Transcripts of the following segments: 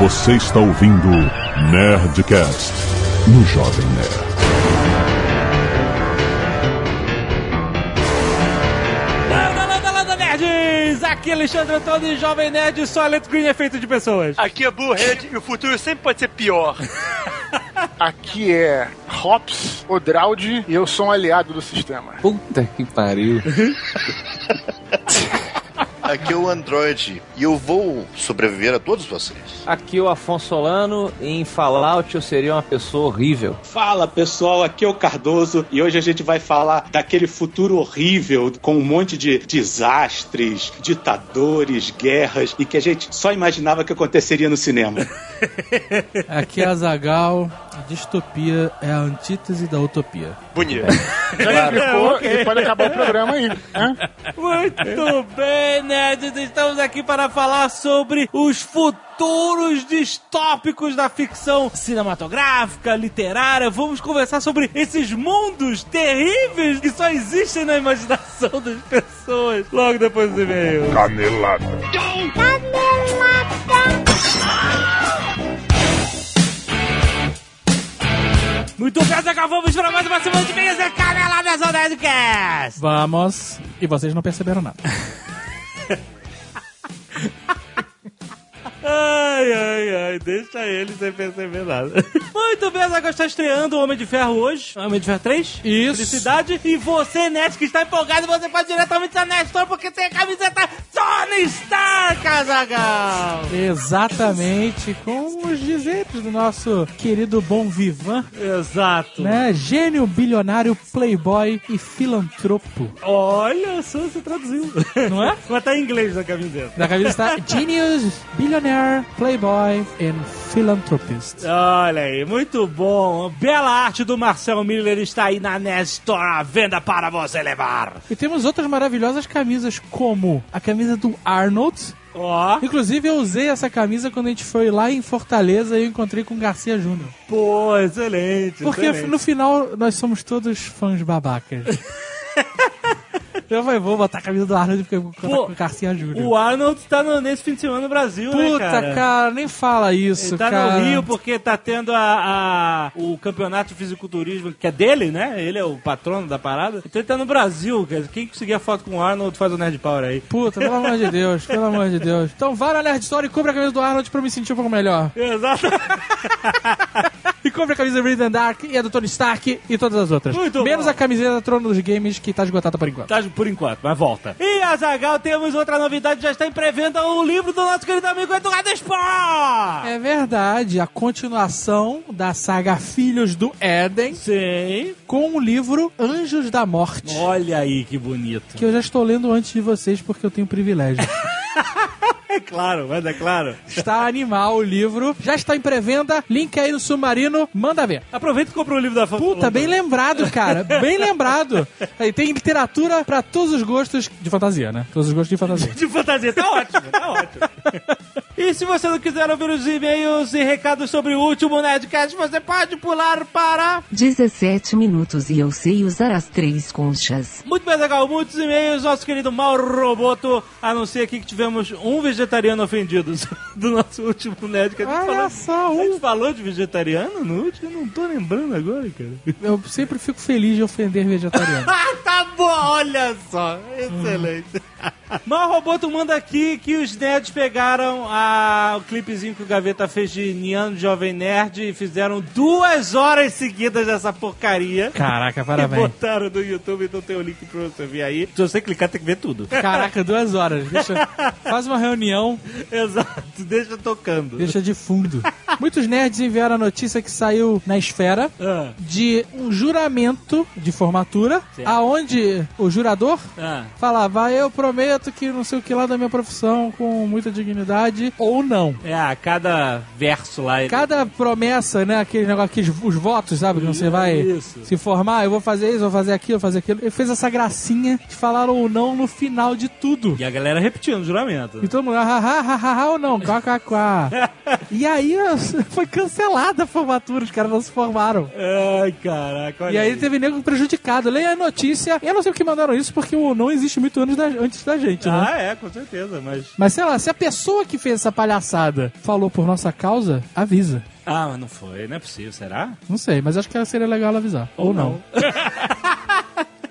Você está ouvindo Nerdcast no Jovem Nerd. Landa, landa, landa, nerds! Aqui é Alexandre Antônio, Jovem Nerd, Solid Green é feito de pessoas. Aqui é Bullhead e o futuro sempre pode ser pior. Aqui é Hops, Odraud e eu sou um aliado do sistema. Puta que pariu. Aqui é o Android e eu vou sobreviver a todos vocês. Aqui é o Afonso Solano e em Fallout eu seria uma pessoa horrível. Fala pessoal, aqui é o Cardoso e hoje a gente vai falar daquele futuro horrível com um monte de desastres, ditadores, guerras e que a gente só imaginava que aconteceria no cinema. Aqui é a Zagal. A distopia é a antítese da utopia. Bonito. Já explicou e pode acabar o programa aí. né? Muito bem, nerds! Estamos aqui para falar sobre os futuros distópicos da ficção cinematográfica, literária. Vamos conversar sobre esses mundos terríveis que só existem na imaginação das pessoas. Logo depois do e-mail. Canelada. Muito bem, Zagal, vamos para mais uma semana de e-mails. É Canelada Zona Nerdcast! Vamos. E vocês não perceberam nada. Ai, ai, ai, deixa ele sem perceber nada. Muito bem, Zagal está estreando o Homem de Ferro hoje. Homem de Ferro 3. Isso. Felicidade. E você, Net, que está empolgado, você pode diretamente da Net Store porque tem a camiseta Tony Stark, Zagal. Exatamente com os dizeres do nosso querido Bom Vivan, Exato. né? Gênio, bilionário, playboy e filantropo. Olha só, você traduziu. Não é? Mas tá em inglês na camiseta. Na camisa está Genius, Playboy and Philanthropist. Olha aí, muito bom. Bela arte do Marcel Miller está aí na Net Store à venda para você levar. E temos outras maravilhosas camisas, como a camisa do Arnold. Ó, Inclusive, eu usei essa camisa quando a gente foi lá em Fortaleza e eu encontrei com o Garcia Júnior. pô, excelente. Porque excelente. no final nós somos todos fãs babacas. eu falei, vou botar a camisa do Arnold porque eu Pô, com o Garcia Júnior. O Arnold tá no- nesse fim de semana no Brasil, né, Puta, cara? cara? nem fala isso, Ele tá cara. no Rio porque tá tendo a, a- o campeonato de fisiculturismo, que é dele, né? Ele é o patrono da parada. Então ele tá no Brasil, cara. Quem conseguir a foto com o Arnold faz o Nerd Power aí. Puta, pelo amor de Deus, pelo amor de Deus. Então vai na Nerd Store e compra a camisa do Arnold pra eu me sentir um pouco melhor. Exato. E compra a camisa Read and Dark e a do Tony Stark e todas as outras. Muito Menos bom. a camiseta da Trono dos Games que tá esgotada por enquanto. Tá por enquanto, mas volta. E a Zagal, temos outra novidade, já está em pré-venda o livro do nosso querido amigo Eduardo Spor! É verdade, a continuação da saga Filhos do Éden Sim. com o livro Anjos da Morte. Olha aí que bonito. Que eu já estou lendo antes de vocês porque eu tenho privilégio. É claro, mas é claro. está animal o livro, já está em pré-venda, link aí no Submarino, manda ver. Aproveita e compra o livro da Fórmula Puta, bem lembrado, cara, bem lembrado. Aí tem literatura pra todos os gostos de fantasia, né? Todos os gostos de fantasia. de fantasia. Tá ótimo, tá ótimo. E se você não quiser ouvir os e-mails e recados sobre o último Nerdcast, você pode pular para... 17 minutos e eu sei usar as três conchas. Muito bem, legal. Muitos e-mails. Nosso querido Mauro Roboto anuncia aqui que tivemos um vegetariano ofendido do nosso último Nerdcast. A gente Olha falou- só, A gente falou de vegetariano no último? Eu não tô lembrando agora, cara. Eu sempre fico feliz de ofender vegetariano. Ah, tá bom, olha só. Excelente. Mas o Roboto manda aqui que os nerds pegaram a, o clipezinho que o Gaveta fez de Niano Jovem Nerd e fizeram duas horas seguidas dessa porcaria. Caraca, E parabéns. botaram no YouTube, então tem o link pra você ver aí. Se você clicar, tem que ver tudo. Caraca, duas horas. Deixa, faz uma reunião, Exato, deixa tocando. deixa de fundo. Muitos nerds enviaram a notícia que saiu na esfera Ah, de um juramento de formatura, Certo. aonde o jurador ah. falava, eu prometo que não sei o que lá da minha profissão com muita dignidade, ou não. É, a cada verso lá. ele- Cada promessa, né, aquele negócio, aqueles, os votos, sabe, que você vai Isso. se formar, eu vou fazer isso, vou fazer aquilo, vou fazer aquilo. Ele fez essa gracinha de falar ou não no final de tudo. E a galera repetindo o juramento. E ah, ah, ah, ah, ah, ou não, quá, quá, quá. E aí foi cancelada a formatura, os caras não se formaram. Ai, caraca. olha E aí teve nego prejudicado. Leia a notícia. Eu não sei porque mandaram isso, porque o não existe muito anos da- antes da gente, né? Ah, é, com certeza, mas... Mas sei lá, se a pessoa que fez essa palhaçada falou por nossa causa, avisa. Ah, mas não foi, não é possível, será? Não sei, mas acho que seria legal ela avisar. Ou, não.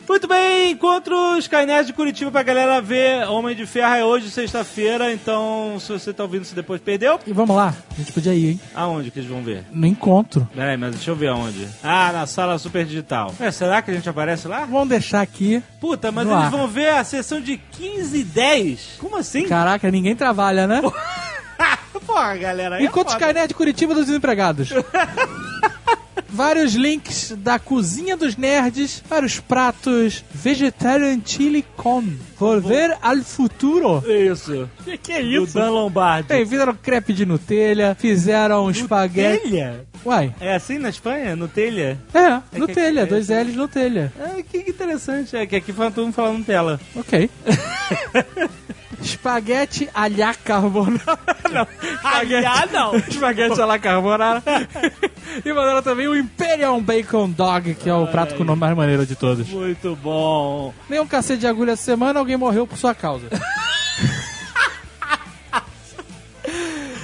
Muito bem, encontro Skynet de Curitiba pra galera ver Homem de Ferro é hoje, sexta-feira, então se você tá ouvindo isso depois, perdeu? E vamos lá, a gente podia ir, hein? Aonde que eles vão ver? No encontro. Peraí, mas deixa eu ver aonde. Ah, na sala super digital. É, será que a gente aparece lá? Vamos deixar aqui. Puta, mas eles ar. vão ver a sessão de 15 e 10? Como assim? Caraca, ninguém trabalha, né? Porra, galera. aí é Encontro foda. Skynet de Curitiba dos desempregados. Vários links da cozinha dos nerds para os pratos Vegetarian Chili Con. Volver al futuro. Isso. Que que é Do Dan Lombardi. Fizeram crepe de Nutella, fizeram espaguete. Telha? Uai, É assim na Espanha? No telha? é, que Nutella, aqui- dois L's Nutella. Ah, que interessante. É que aqui fala- todo mundo falando Nutella. Ok. Espaguete alha carbonara. Não, Ah, não. espaguete alha carbonara. e mandaram também o Imperial Bacon Dog, que é o prato com o nome mais maneiro de todos. Muito bom. Nem um cacete de agulha essa semana, alguém morreu por sua causa.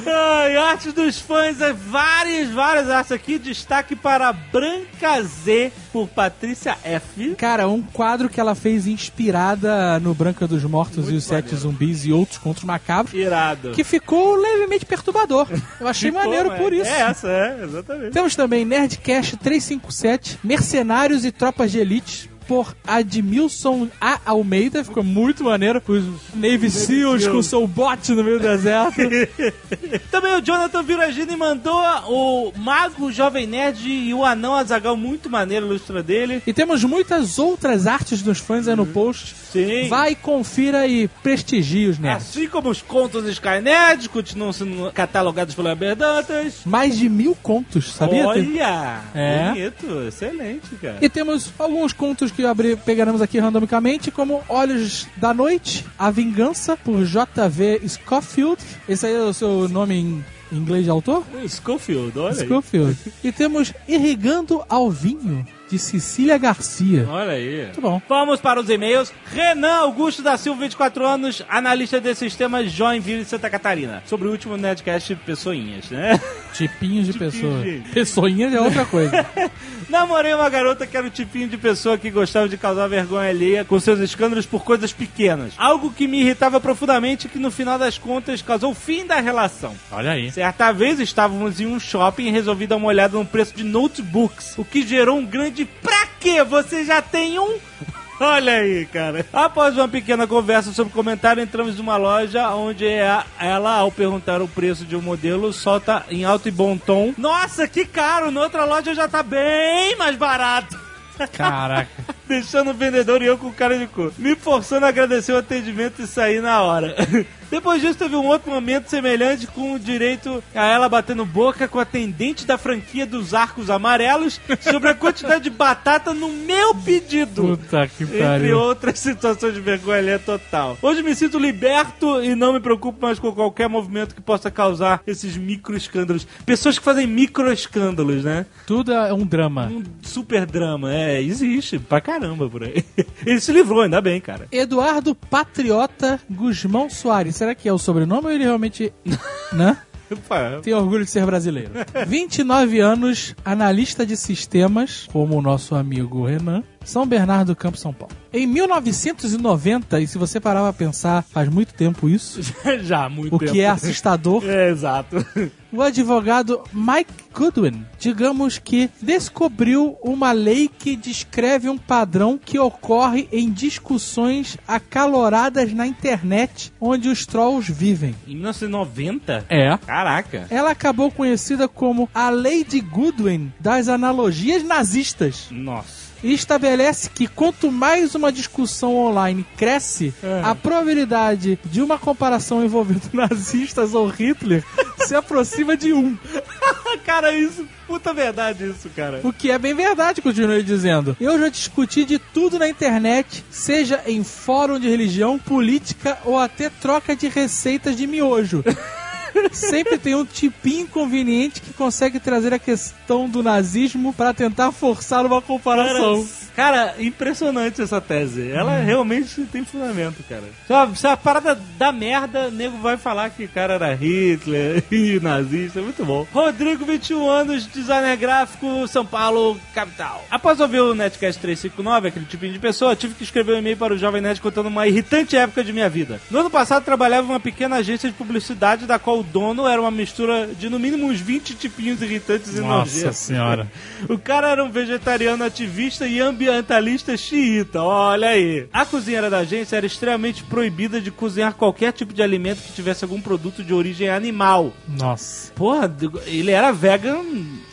Ai, artes dos fãs, é várias, várias artes aqui. Destaque para Branca Z, por Patrícia F. Cara, um quadro que ela fez inspirada no Branca dos Mortos e os Sete Zumbis e outros contos macabros, Irado. que ficou levemente perturbador. Eu achei Ficou, maneiro é. por isso. É essa, é, exatamente. Temos também Nerdcast 357, Mercenários e Tropas de Elite, por Admilson A. Almeida, ficou muito maneiro. Os Navy Seals com seu bote no meio do deserto. Também o Jonathan Viragini mandou o Mago Jovem Nerd e o Anão Azagal, muito maneiro, ilustra dele. e temos muitas outras artes dos fãs aí no post. Sim. Vai, confira e prestigie os nerds. Assim como os contos Skynet continuam sendo catalogados pelo Herbert Dantas. Mais de mil contos, sabia? Olha! É. Bonito, excelente, cara. E temos alguns contos que abri, pegaremos aqui randomicamente, como Olhos da Noite, A Vingança, por J.V. Scofield. Esse aí é o seu nome em inglês de autor? Schofield, olha aí. Scofield. E temos Irrigando ao Vinho, de Cecília Garcia. Olha aí. Muito bom. Vamos para os e-mails. Renan Augusto da Silva, 24 anos, analista de sistemas Joinville, Santa Catarina. Sobre o último Nerdcast Pessoinhas, né? Tipinhos de Tipinhos pessoa. de- Pessoinhas é outra coisa. Namorei uma garota que era o tipinho de pessoa que gostava de causar vergonha alheia com seus escândalos por coisas pequenas. Algo que me irritava profundamente e que no final das contas causou o fim da relação. Olha aí. Certa vez estávamos em um shopping e resolvi dar uma olhada no preço de notebooks, o que gerou um grande pra quê? Você já tem um? Olha aí, cara. Após uma pequena conversa sobre comentário, entramos numa loja onde a- ela, ao perguntar o preço de um modelo, solta em alto e bom tom: Nossa, que caro! Na outra loja já tá bem mais barato. Caraca. Deixando o vendedor e eu com cara de cu. Me forçando a agradecer o atendimento e sair na hora. Depois disso, teve um outro momento semelhante com o direito a ela batendo boca com a atendente da franquia dos arcos amarelos sobre a quantidade de batata no meu pedido. Puta que Entre pariu. outras situações de vergonha alheia total. Hoje me sinto liberto e não me preocupo mais com qualquer movimento que possa causar esses micro escândalos. Pessoas que fazem micro escândalos, né? Tudo é um drama. Um super drama. É, existe pra caramba por aí. Ele se livrou, ainda bem, cara. Eduardo Patriota Guzmão Soares. Será que é o sobrenome ou ele realmente. né? Tem orgulho de ser brasileiro. 29 anos, analista de sistemas, como o nosso amigo Renan. São Bernardo do Campo, São Paulo. Em 1990, e se você parar pra pensar, faz muito tempo isso, Já, muito o tempo. que é assustador, É, exato. o advogado Mike Goodwin, digamos que descobriu uma lei que descreve um padrão que ocorre em discussões acaloradas na internet, onde os trolls vivem. Em 1990? É. Caraca. Ela acabou conhecida como a Lei de Goodwin das analogias nazistas. Nossa. E estabelece que quanto mais uma discussão online cresce, a probabilidade de uma comparação envolvendo nazistas ou Hitler se aproxima de um. cara, isso, puta verdade isso, cara. O que é bem verdade, continua ele dizendo. Eu já discuti de tudo na internet, seja em fórum de religião, política ou até troca de receitas de miojo. Sempre tem um tipinho inconveniente que consegue trazer a questão do nazismo pra tentar forçar uma comparação. Cara, impressionante essa tese. Ela realmente tem fundamento, cara. Se a, se a parada da merda, o nego vai falar que o cara era Hitler e nazista. Muito bom. Rodrigo, 21 anos, designer gráfico, São Paulo, capital. Após ouvir o Netcast 359, aquele tipinho de pessoa, tive que escrever um e-mail para o Jovem Nerd contando uma irritante época de minha vida. No ano passado, trabalhava em uma pequena agência de publicidade, da qual o dono era uma mistura de no mínimo uns 20 tipinhos irritantes e Nossa nojentos. senhora. O cara era um vegetariano ativista e ambientalista xiita, olha aí. A cozinheira da agência era extremamente proibida de cozinhar qualquer tipo de alimento que tivesse algum produto de origem animal. Nossa. Porra, ele era vegan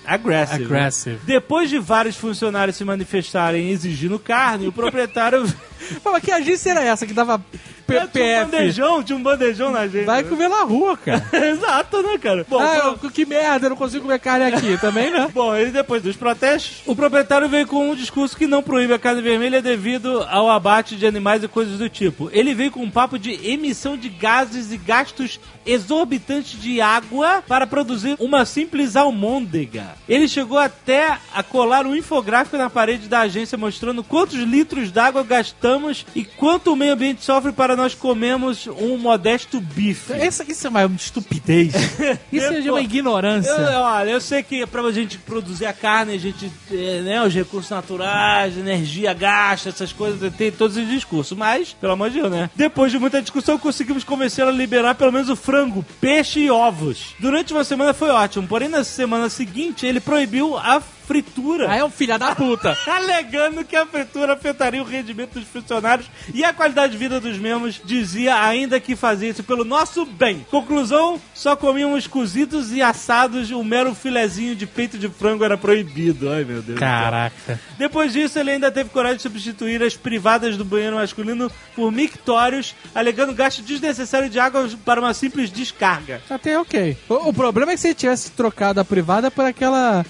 aggressive. Aggressive. Depois de vários funcionários se manifestarem exigindo carne, o proprietário... Mas que agência era essa que dava P- tinha um bandejão, tinha um bandejão na agência. Vai comer na rua, cara. Exato, né, cara? Bom, ah, eu- que merda, eu não consigo comer carne aqui também, né? Bom, e depois dos protestos, o proprietário veio com um discurso que não proíbe a carne vermelha devido ao abate de animais e coisas do tipo. Ele veio com um papo de emissão de gases e gastos exorbitantes de água para produzir uma simples almôndega. Ele chegou até a colar um infográfico na parede da agência mostrando quantos litros d'água gastamos e quanto o meio ambiente sofre para nós comermos um modesto bife. Essa, isso é uma estupidez. Isso é de uma ignorância. Eu, olha, eu sei que pra gente produzir a carne, a gente, eh, né, os recursos naturais, energia gasta, essas coisas, tem todos os discursos. Mas, pelo amor de Deus, né? Depois de muita discussão, conseguimos convencê-lo a liberar pelo menos o frango, peixe e ovos. Durante uma semana foi ótimo, porém na semana seguinte ele proibiu a fritura. Aí é um filho da puta. Alegando que a fritura afetaria o rendimento dos funcionários e a qualidade de vida dos mesmos, dizia ainda que fazia isso pelo nosso bem. Conclusão: só comíamos cozidos e assados, o mero filezinho de peito de frango era proibido. Ai meu Deus. Caraca. Depois disso, ele ainda teve coragem de substituir as privadas do banheiro masculino por mictórios, alegando gasto desnecessário de água para uma simples descarga. Até ok. O, o problema é que se ele tivesse trocado a privada por aquela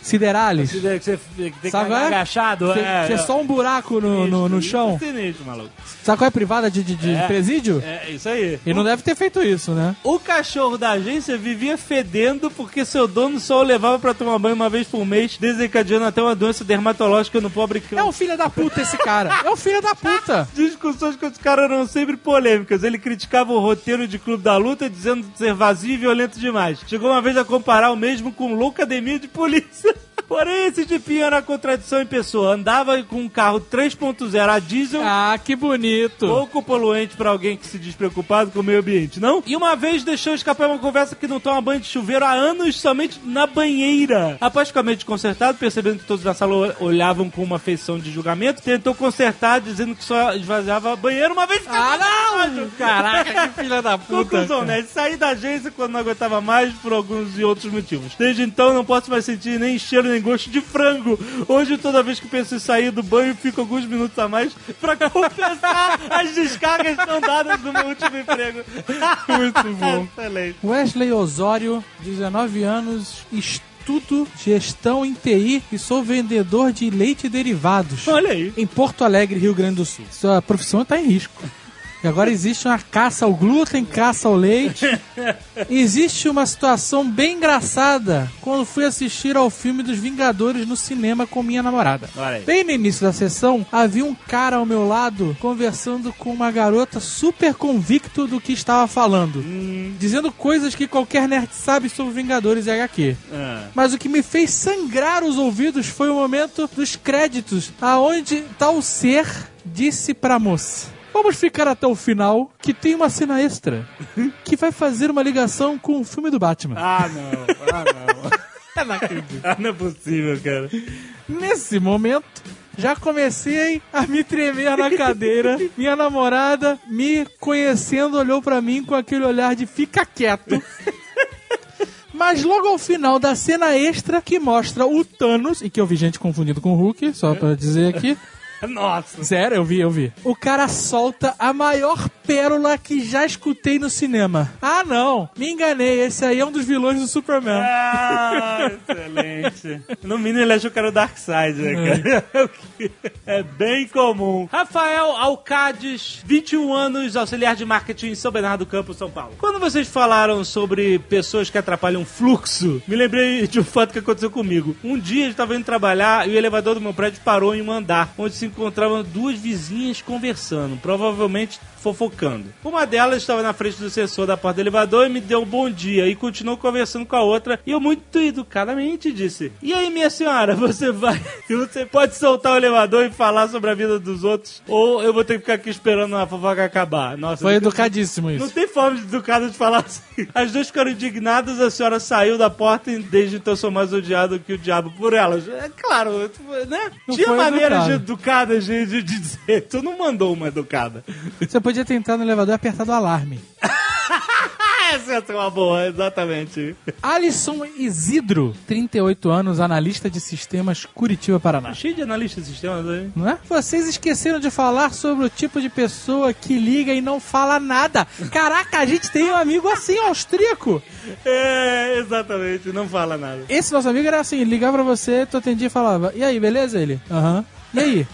Sideralis. Que você tem que Sabe é? agachado, Que, é, é só um buraco no, no, no chão. isso sinistro, maluco. Sabe qual é a privada de, de, de É. presídio? É, isso aí. Ele não deve ter feito isso, né? O cachorro da agência vivia fedendo porque seu dono só o levava pra tomar banho uma vez por mês, desencadeando até uma doença dermatológica no pobre cão. É um filho da puta esse cara. É um filho da puta. Discussões com esse cara eram sempre polêmicas. Ele criticava o roteiro de Clube da Luta, dizendo ser vazio e violento demais. Chegou uma vez a comparar o mesmo com Loucademia de Polícia. Porém, esse tipinho era a contradição em pessoa. Andava com um carro 3.0 a diesel, Ah, que bonito. pouco poluente pra alguém que se diz preocupado com o meio ambiente, não? E uma vez deixou escapar uma conversa que não toma banho de chuveiro há anos somente na banheira. Após ficar meio desconcertado, percebendo que todos na sala olhavam com uma feição de julgamento, tentou consertar, dizendo que só esvaziava banheiro uma vez Ah, não! Caraca, que filha da puta. Conclusão, né? Saí da agência quando não aguentava mais por alguns e outros motivos. Desde então não posso mais sentir nem cheiro nem gosto de frango. Hoje, toda vez que penso em sair do banho, fico alguns minutos a mais pra compensar as descargas não dadas do meu último emprego. Muito bom. Excelente. Wesley Osório, 19 anos, estudo gestão em TI e sou vendedor de leite e derivados. Olha aí. Em Porto Alegre, Rio Grande do Sul. Sua profissão está em risco. E agora existe uma caça ao glúten, caça ao leite. Existe uma situação bem engraçada quando fui assistir ao filme dos Vingadores no cinema com minha namorada. Bem no início da sessão, havia um cara ao meu lado conversando com uma garota super convicto do que estava falando. Dizendo coisas que qualquer nerd sabe sobre Vingadores e HQ. Ah. Mas o que me fez sangrar os ouvidos foi o momento dos créditos, aonde tal ser disse pra moça. Vamos ficar até o final, que tem uma cena extra, que vai fazer uma ligação com o filme do Batman. Ah, não. Ah, não. Ah, não é possível, cara. Nesse momento, já comecei a me tremer na cadeira. Minha namorada, me conhecendo, olhou pra mim com aquele olhar de fica quieto. Mas logo ao final da cena extra que mostra o Thanos, e que eu vi gente confundindo com o Hulk, só pra dizer aqui. Nossa. Sério, eu vi, eu vi. O cara solta a maior pérola que já escutei no cinema. Ah, não. Me enganei. Esse aí é um dos vilões do Superman. Ah, excelente. No mínimo ele achou que era o Darkseid, né, cara? É bem comum. Rafael Alcades, 21 anos, auxiliar de marketing em São Bernardo do Campo, São Paulo. Quando vocês falaram sobre pessoas que atrapalham fluxo, me lembrei de um fato que aconteceu comigo. Um dia eu estava indo trabalhar e o elevador do meu prédio parou em um andar, onde se encontravam duas vizinhas conversando, provavelmente fofocando. Uma delas estava na frente do sensor da porta do elevador e me deu um bom dia e continuou conversando com a outra. E eu, muito educadamente, disse: E aí, minha senhora, você vai. Você pode soltar o elevador e falar sobre a vida dos outros? Ou eu vou ter que ficar aqui esperando a fofoca acabar? Nossa, Foi não- educadíssimo Não isso. tem forma de educada de falar assim. As duas ficaram indignadas, a senhora saiu da porta e desde então sou mais odiado que o diabo por elas. É claro, né? Não Tinha foi maneiras educado. de educadas de, de dizer. Tu não mandou uma educada. Você podia ter entrado no elevador e apertado o alarme. Essa é uma boa, exatamente. Alisson Isidro, 38 anos, analista de sistemas Curitiba, Paraná. Cheio de analistas de sistemas aí. Não é? Vocês esqueceram de falar sobre o tipo de pessoa que liga e não fala nada. Caraca, a gente tem um amigo assim, austríaco. É, exatamente, não fala nada. Esse nosso amigo era assim, ligava pra você, tu atendia e falava, e aí, beleza? Ele, aham. E aí?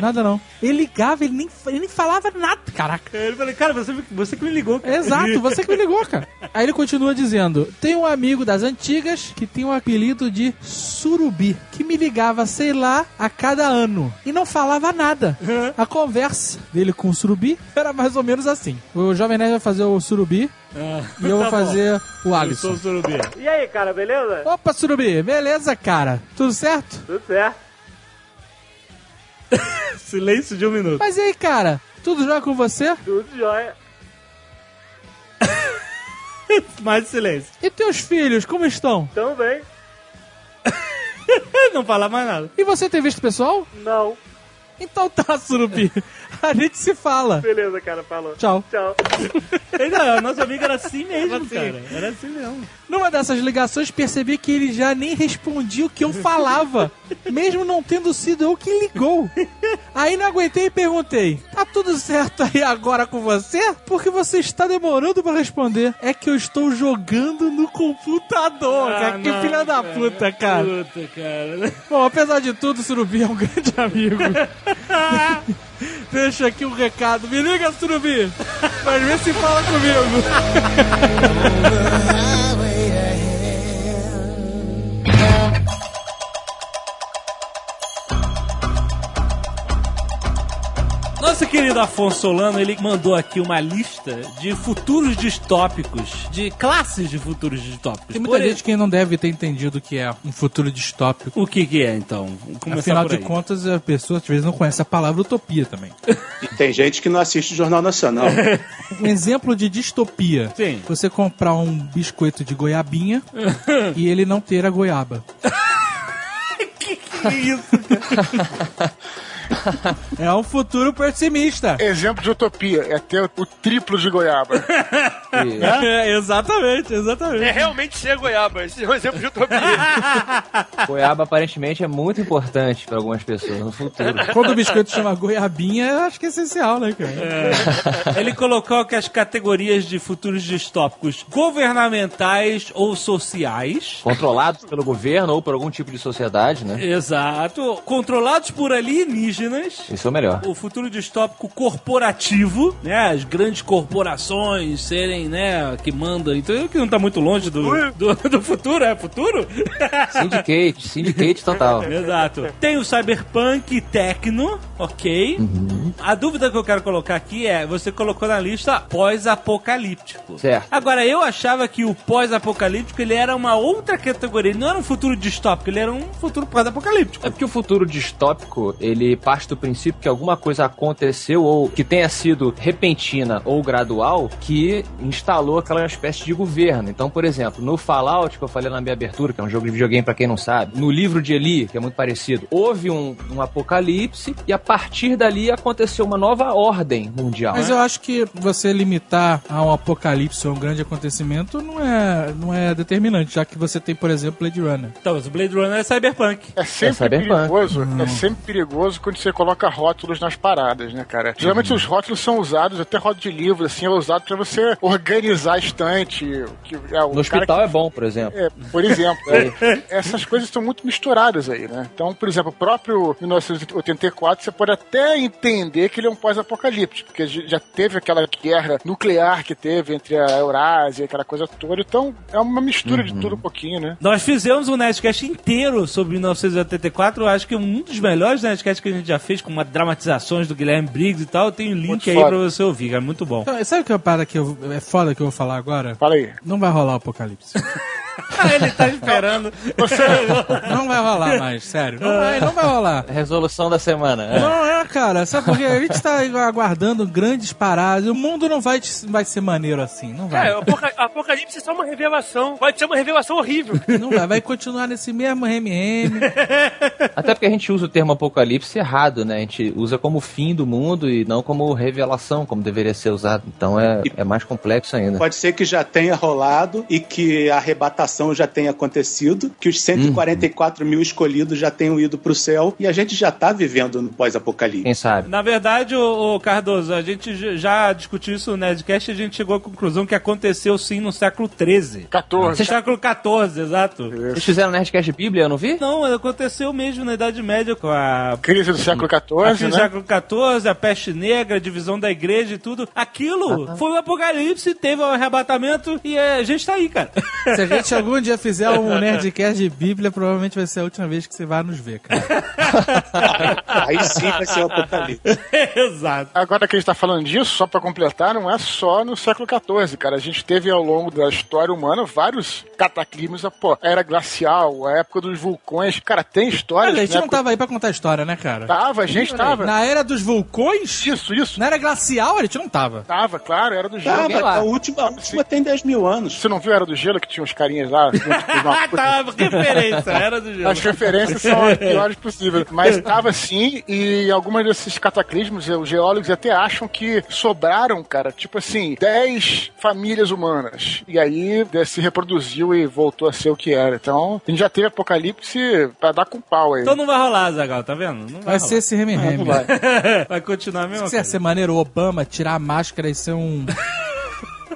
Nada não. Ele ligava, ele nem, ele nem falava nada, caraca. Ele falou, cara, você, você que me ligou. cara. Exato, você que me ligou, cara. Aí ele continua dizendo: tem um amigo das antigas que tem o apelido de Surubi, que me ligava, sei lá, a cada ano e não falava nada. A conversa dele com o Surubi era mais ou menos assim: o Jovem Nerd vai fazer o Surubi Ah, e eu vou tá bom. fazer o Eu sou Alisson. o Surubi. E aí, cara, beleza? Opa, Surubi, beleza, cara? Tudo certo? Tudo certo. Silêncio de um minuto. Mas e aí, cara? Tudo jóia com você? Tudo jóia. Mais silêncio. E teus filhos, como estão? Tamo bem. Não fala mais nada. E você tem visto pessoal? Não. Então tá, Surubi. A gente se fala. Beleza, cara, falou. Tchau. Tchau. Não, nosso amigo era assim mesmo, cara. Era assim mesmo. Numa dessas ligações, percebi que ele já nem respondia o que eu falava, mesmo não tendo sido eu quem ligou. Aí não aguentei e perguntei: Tá tudo certo aí agora com você? Porque você está demorando pra responder. É que eu estou jogando no computador, cara. Que Ah, não, filha da puta, cara. Puta, cara. Bom, apesar de tudo, Surubi é um grande amigo. Deixa aqui um recado. Me liga, Surubi! Mas vê se fala comigo. Nosso querido Afonso Solano, ele mandou aqui uma lista de futuros distópicos, de classes de futuros distópicos. Tem muita Por- gente que não deve ter entendido o que é um futuro distópico. O que que é, então? Afinal de contas, a pessoa às vezes não conhece a palavra utopia também. E tem gente que não assiste o Jornal Nacional. Um exemplo de distopia. Sim. Você comprar um biscoito de goiabinha e ele não ter a goiaba. que isso? É um futuro pessimista. Exemplo de utopia é ter o triplo de goiaba. É, exatamente, exatamente. É realmente ser goiaba. Esse é um exemplo de utopia. Goiaba aparentemente é muito importante para algumas pessoas no futuro. Quando o biscoito chama goiabinha, eu acho que é essencial, né, cara? Ele colocou que as categorias de futuros distópicos governamentais ou sociais. Controlados pelo governo ou por algum tipo de sociedade, né? Exato. Controlados por alienígenas. Isso é o melhor. O futuro distópico corporativo, né? As grandes corporações serem, né, que mandam. Então, que não tá muito longe do, do, do futuro, é futuro? Syndicate, syndicate total. Exato. Tem o cyberpunk e techno, ok. A dúvida que eu quero colocar aqui é: você colocou na lista pós-apocalíptico. Certo. Agora, eu achava que o pós-apocalíptico ele era uma outra categoria. Ele não era um futuro distópico, ele era um futuro pós-apocalíptico. É porque o futuro distópico, ele parte do princípio que alguma coisa aconteceu ou que tenha sido repentina ou gradual que instalou aquela espécie de governo. Então, por exemplo, no Fallout, que eu falei na minha abertura, que é um jogo de videogame pra quem não sabe, no livro de Eli, que é muito parecido, houve um, um apocalipse e a partir dali aconteceu acontecer uma nova ordem mundial. Mas eu acho que você limitar a um apocalipse ou um grande acontecimento não é, não é determinante, já que você tem, por exemplo, Blade Runner. Então, o Blade Runner é cyberpunk. É sempre cyberpunk. perigoso, é sempre perigoso quando você coloca rótulos nas paradas, né, cara? Geralmente os rótulos são usados, até rótulo de livro, assim, é usado pra você organizar a estante. o Que, é, o No cara hospital é bom, por exemplo. É, por exemplo, é, essas coisas estão muito misturadas aí, né? Então, por exemplo, o próprio 1984, você pode até entender que ele é um pós-apocalipse, porque já teve aquela guerra nuclear que teve entre a Eurásia, aquela coisa toda. Então, é uma mistura de tudo um pouquinho, né? Nós fizemos um Nerdcast inteiro sobre 1984, eu acho que um dos melhores Nerdcasts que a gente já fez, com uma dramatizações do Guilherme Briggs e tal. Eu tenho um link Muito aí foda. pra você ouvir, cara. Muito bom. Então, sabe que é uma parada que eu, é foda que eu vou falar agora? Fala aí. Não vai rolar o apocalipse. Ele tá esperando. Não vai rolar mais, sério. Não vai, não vai rolar. Resolução da semana. é. Não é, cara. Sabe por quê? A gente tá aguardando grandes paradas. O mundo não vai, vai ser maneiro assim. Não vai. É, o apoca- Apocalipse é só uma revelação. Pode ser uma revelação horrível. Não vai. Vai continuar nesse mesmo MM. Até porque a gente usa o termo apocalipse errado, né? A gente usa como fim do mundo e não como revelação, como deveria ser usado. Então é, é mais complexo ainda. Pode ser que já tenha rolado e que a arrebatação já tenha acontecido, que os 144 mil escolhidos já tenham ido pro céu e a gente já tá vivendo no pós-apocalipse. Quem sabe? Na verdade, ô, Cardoso, a gente já discutiu isso no Nerdcast e a gente chegou à conclusão que aconteceu sim no século XIII. 14. Século XIV, exato. Vocês fizeram Nerdcast Bíblia, eu não vi? Não, aconteceu mesmo na Idade Média com a Crise do século a XIV, crise do né? século XIV, a peste negra, a divisão da igreja e tudo. Aquilo foi o apocalipse, teve o arrebatamento e é, a gente tá aí, cara. Se a gente algum dia fizer um Nerdcast de Bíblia, provavelmente vai ser a última vez que você vai nos ver, cara. Aí sim vai ser o apocalipse. Exato. Agora que a gente tá falando disso, só pra completar, não é só no século XIV, cara. A gente teve ao longo da história humana vários cataclismos, a, pô, a era glacial, a época dos vulcões. Cara, tem histórias. Olha, a gente né, não tava aí pra contar história, né, cara? Tava, a gente tava. Na era dos vulcões? Isso, isso. Na era glacial, a gente não tava. Tava, claro, era do gelo. Lá. a última, a última tem 10 mil anos. Você não viu a Era do Gelo que tinha uns carinhas lá? uma- Ah, tá, referência, era do gelo. As referências são as piores possíveis. Mas estava assim, e algumas desses cataclismos, os geólogos até acham que sobraram, cara, tipo assim, 10 famílias humanas. E aí se reproduziu e voltou a ser o que era. Então, a gente já teve apocalipse pra dar com pau aí. Então não vai rolar, Zagal, tá vendo? Não vai, Vai ser esse reme Não vai. vai continuar a mesma Se ia coisa. ser maneiro o Obama tirar a máscara e ser um.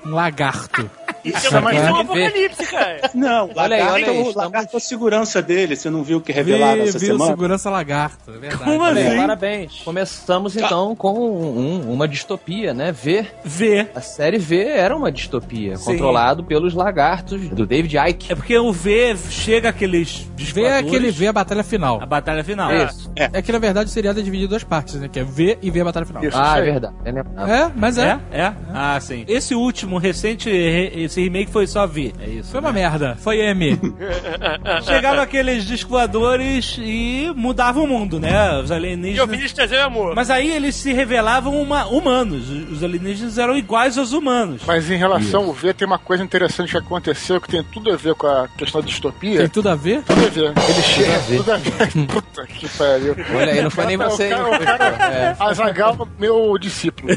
um lagarto. Isso é um apocalipse, cara. Não, Olha aí, lagarto, olha aí, o estamos- lagarto é a segurança dele. Você não viu o que revelaram Vi, essa vi o semana? segurança lagarto, é verdade. Como Olha aí, assim? parabéns. Começamos então com um- uma distopia, né? V. V. A série V era uma distopia, Sim. controlado pelos lagartos do David Icke. É porque o V chega aqueles Vê discoadores, aquele V a batalha final. a batalha final. Isso. É que na verdade o seriado é dividido em duas partes, né? Que é V e V a batalha final. Isso. Ah, é aí. verdade. É. É, mas é. É? É? Ah, sim. Esse último, recente, re- esse remake foi só V. É isso. Foi uma né? merda. Foi M. Chegavam aqueles discoadores e mudavam o mundo, né? Os E eu alienígenas. vim de trazer amor. Mas aí eles se revelavam uma- humanos. Os alienígenas eram iguais aos humanos. Mas em relação ao V, tem uma coisa interessante que aconteceu que tem tudo a ver com a questão da distopia. Tem tudo a ver? Tudo a ver. Ele chega. ver. Tudo a ver. Puta que pariu. Olha aí, não foi nem você. O cara, o cara, É. Azaghal, meu discípulo.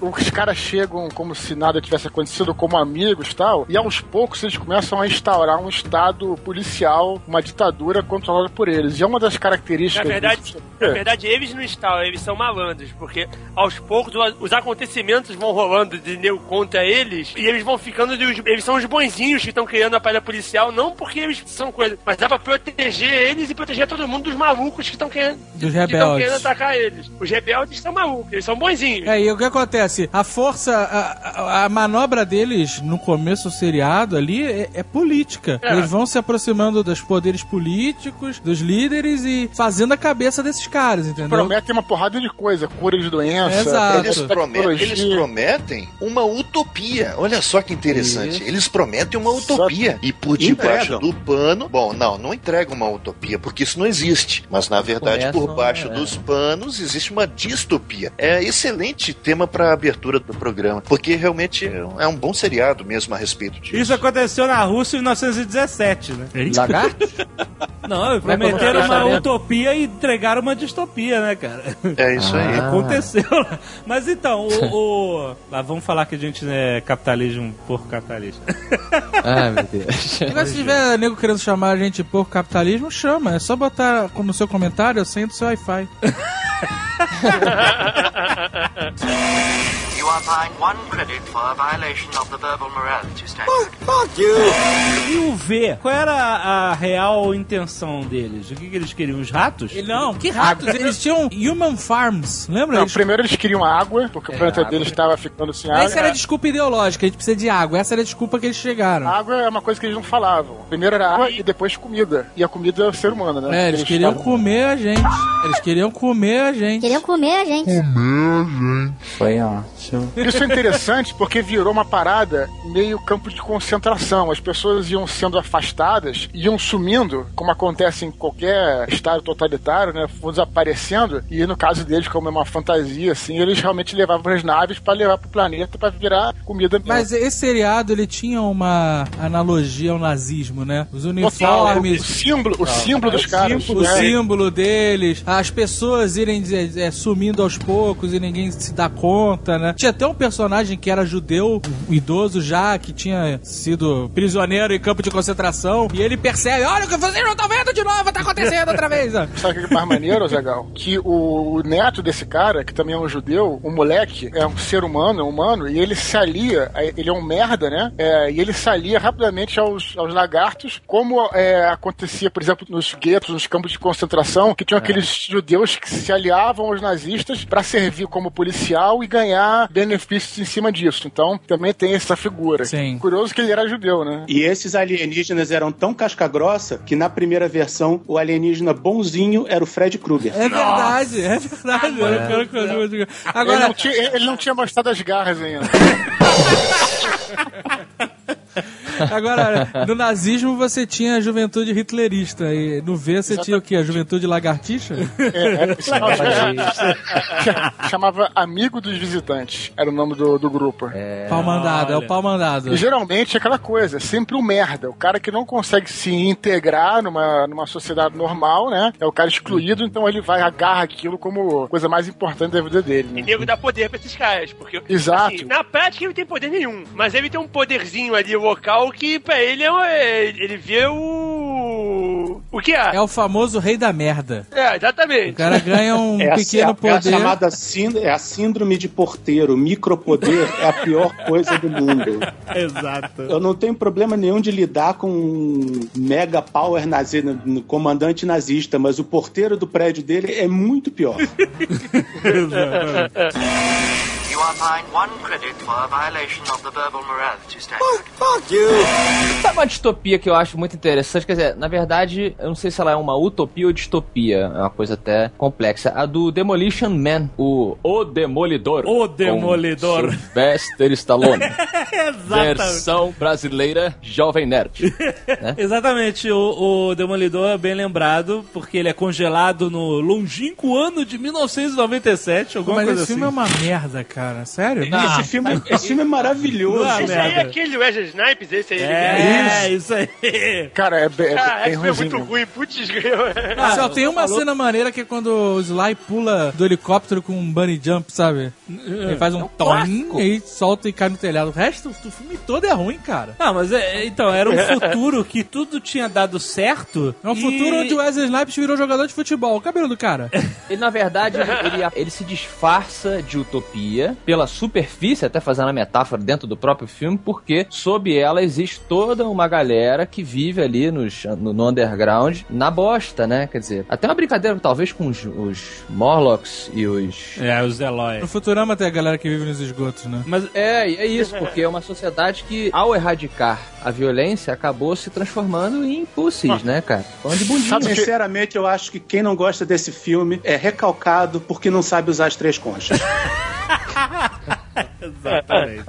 Os caras chegam como se nada tivesse acontecido, como amigos e tal, e aos poucos eles começam a instaurar um estado policial, uma ditadura controlada por eles. E é uma das Na características. verdade, disso- na verdade, eles não estão, eles são malandros, porque aos poucos os acontecimentos vão rolando de nego contra eles, e eles vão ficando, de os- eles são os bonzinhos que estão criando a palha policial, não porque eles são coisas, mas é pra proteger eles e proteger todo mundo dos malucos que estão querendo, Dos que rebeldes. querendo atacar eles. Os rebeldes são malucos, eles são bonzinhos. É, e o que acontece? A força, a, a- a manobra deles no começo do seriado ali é, é política. É. Eles vão se aproximando dos poderes políticos, dos líderes e fazendo a cabeça desses caras, entendeu? Prometem uma porrada de coisa, cura de doença. Exato. Eles prometem, eles prometem uma utopia. Olha só que interessante. Isso. Eles prometem uma utopia. E por debaixo Entregam. do pano. Bom, não, não entregam uma utopia, porque isso não existe. Mas na verdade, por Começam, baixo é. dos panos existe uma distopia. É excelente tema para abertura do programa, porque realmente é um bom seriado mesmo a respeito disso. Isso aconteceu na Rússia em 1917, né? Lagarto? Não, prometeram uma utopia e entregaram uma distopia, né, cara? É isso aí. Ah. Aconteceu. Mas então, o. o- Ah, vamos falar que a gente é capitalismo por capitalista. Ai, meu Deus. Agora, se tiver nego querendo chamar a gente de porco capitalismo, chama. É só botar no seu comentário a senha do seu Wi-Fi. You are fined one credit for a violation of the verbal morality standard. E o V? Qual era a, a real intenção deles? O que, que eles queriam? Os ratos? E não, que ratos? Eles tinham human farms, lembra? Não, Eles- primeiro eles queriam água, porque o planeta deles estava ficando sem água. Essa era a desculpa ideológica, a gente precisa de água. Essa era a desculpa que eles chegaram. Água é uma coisa que eles não falavam. Primeiro era água e depois comida. E a comida é o ser humano, né? É, eles queriam estavam- comer a gente. Eles queriam comer a gente. Queriam comer a gente. Foi ótimo. Isso é interessante porque virou uma parada meio campo de concentração. As pessoas iam sendo afastadas, iam sumindo, como acontece em qualquer estado totalitário, né? Vão desaparecendo. E no caso deles, como é uma fantasia, assim, eles realmente levavam as naves para levar pro planeta para virar comida. Mas esse seriado, ele tinha uma analogia ao nazismo, né? Os Total, o uniformes, símbolo, o símbolo dos caras. o né? símbolo deles, as pessoas irem é, é, sumindo aos poucos e ninguém se dá conta, né? Tinha até um personagem que era judeu, um idoso já, que tinha sido prisioneiro em campo de concentração, e ele percebe, olha o que vocês não estão vendo de novo, tá acontecendo outra vez. Sabe o que é mais maneiro, Zagal? Que o, o neto desse cara, que também é um judeu, um moleque, é um ser humano, é humano, e ele se alia, ele é um merda, né? É, e ele se alia rapidamente aos, aos lagartos, como é, acontecia, por exemplo, nos guetos, nos campos de concentração, que tinham aqueles judeus que se aliavam aos nazistas para servir como policial e ganhar benefícios em cima disso. Então, também tem essa figura. Sim. Curioso que ele era judeu, né? E esses alienígenas eram tão casca-grossa que na primeira versão o alienígena bonzinho era o Fred Krueger. É verdade, é verdade. Era o cara que fazia muito- Ele Agora, não, tinha, ele não tinha mostrado as garras ainda. Agora, no nazismo você tinha a juventude hitlerista e no V você tinha o quê? A juventude lagartixa? É, é, chamava, chamava Amigo dos Visitantes, era o nome do, do grupo. Pau mandado, é o pau mandado. E geralmente é aquela coisa, sempre um merda. O cara que não consegue se integrar numa, numa sociedade normal, né? É o cara excluído, então ele vai agarra aquilo como coisa mais importante da vida dele. E Né? nego dá poder pra esses caras, porque Exato. assim, na prática ele não tem poder nenhum, mas ele tem um poderzinho ali local que pra ele é, é- ele vê o o que é? É o famoso rei da merda. É, O exatamente. cara ganha um Essa pequeno é a, é a poder. chamada sínd- é a síndrome de porteiro. Micropoder é a pior coisa do mundo. Exato. Eu não tenho problema nenhum de lidar com um mega power nazi, no comandante nazista, mas o porteiro do prédio dele é muito pior. You are fined one credit for a violation of the verbal morality standard. Sabe uma distopia que eu acho muito interessante? Quer dizer, na verdade, eu não sei se ela é uma utopia ou distopia. É uma coisa até complexa. A do Demolition Man, o O Demolidor. O Demolidor. Sylvester Stallone. Exatamente. Versão brasileira Jovem Nerd. Exatamente, o, o Demolidor é bem lembrado, porque ele é congelado no longínquo ano de 1997, alguma Mas coisa esse filme assim. é uma merda, cara. Sério? esse, filme, esse filme é maravilhoso. Não é Esse aí é aquele Wesley Snipes, esse aí. É, isso aí. Cara, é, bem- é Ah, bem esse filme é muito ruim, putz. Ah, Só tem uma cena maneira que é quando o Sly pula do helicóptero com um bunny jump, sabe? Ele faz um tom e solta e cai no telhado. O resto do filme todo é ruim, cara. Não, mas é, então, era um futuro que tudo tinha dado certo. É um e- futuro onde o Wesley Snipes virou jogador de futebol. O cabelo do cara. Ele, na verdade, ele, ele, ele se disfarça de utopia pela superfície, até fazendo a metáfora dentro do próprio filme, porque sob ela existe toda uma galera que vive ali nos, no, no underground na bosta, né? Quer dizer, até uma brincadeira talvez com os, os Morlocks e os. É, os Eloy. No Futurama tem a galera que vive nos esgotos, né? Mas É, e é isso, porque é uma sociedade que, ao erradicar a violência, acabou se transformando em pussies, né, cara? Falando de bundinha. Sinceramente, eu acho que quem não gosta desse filme é recalcado porque não sabe usar as três conchas. Exatamente.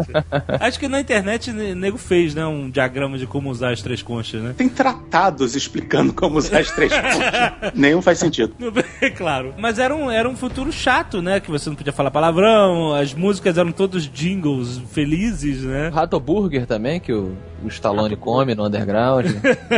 Acho que na internet o nego fez, né? Um diagrama de como usar as três conchas, né? Tem tratados explicando como usar as três conchas. Nenhum faz sentido. claro. Mas era um, era um futuro chato, né? Que você não podia falar palavrão, as músicas eram todos jingles felizes, né? O Rato Burger também, que o o Stallone come no underground.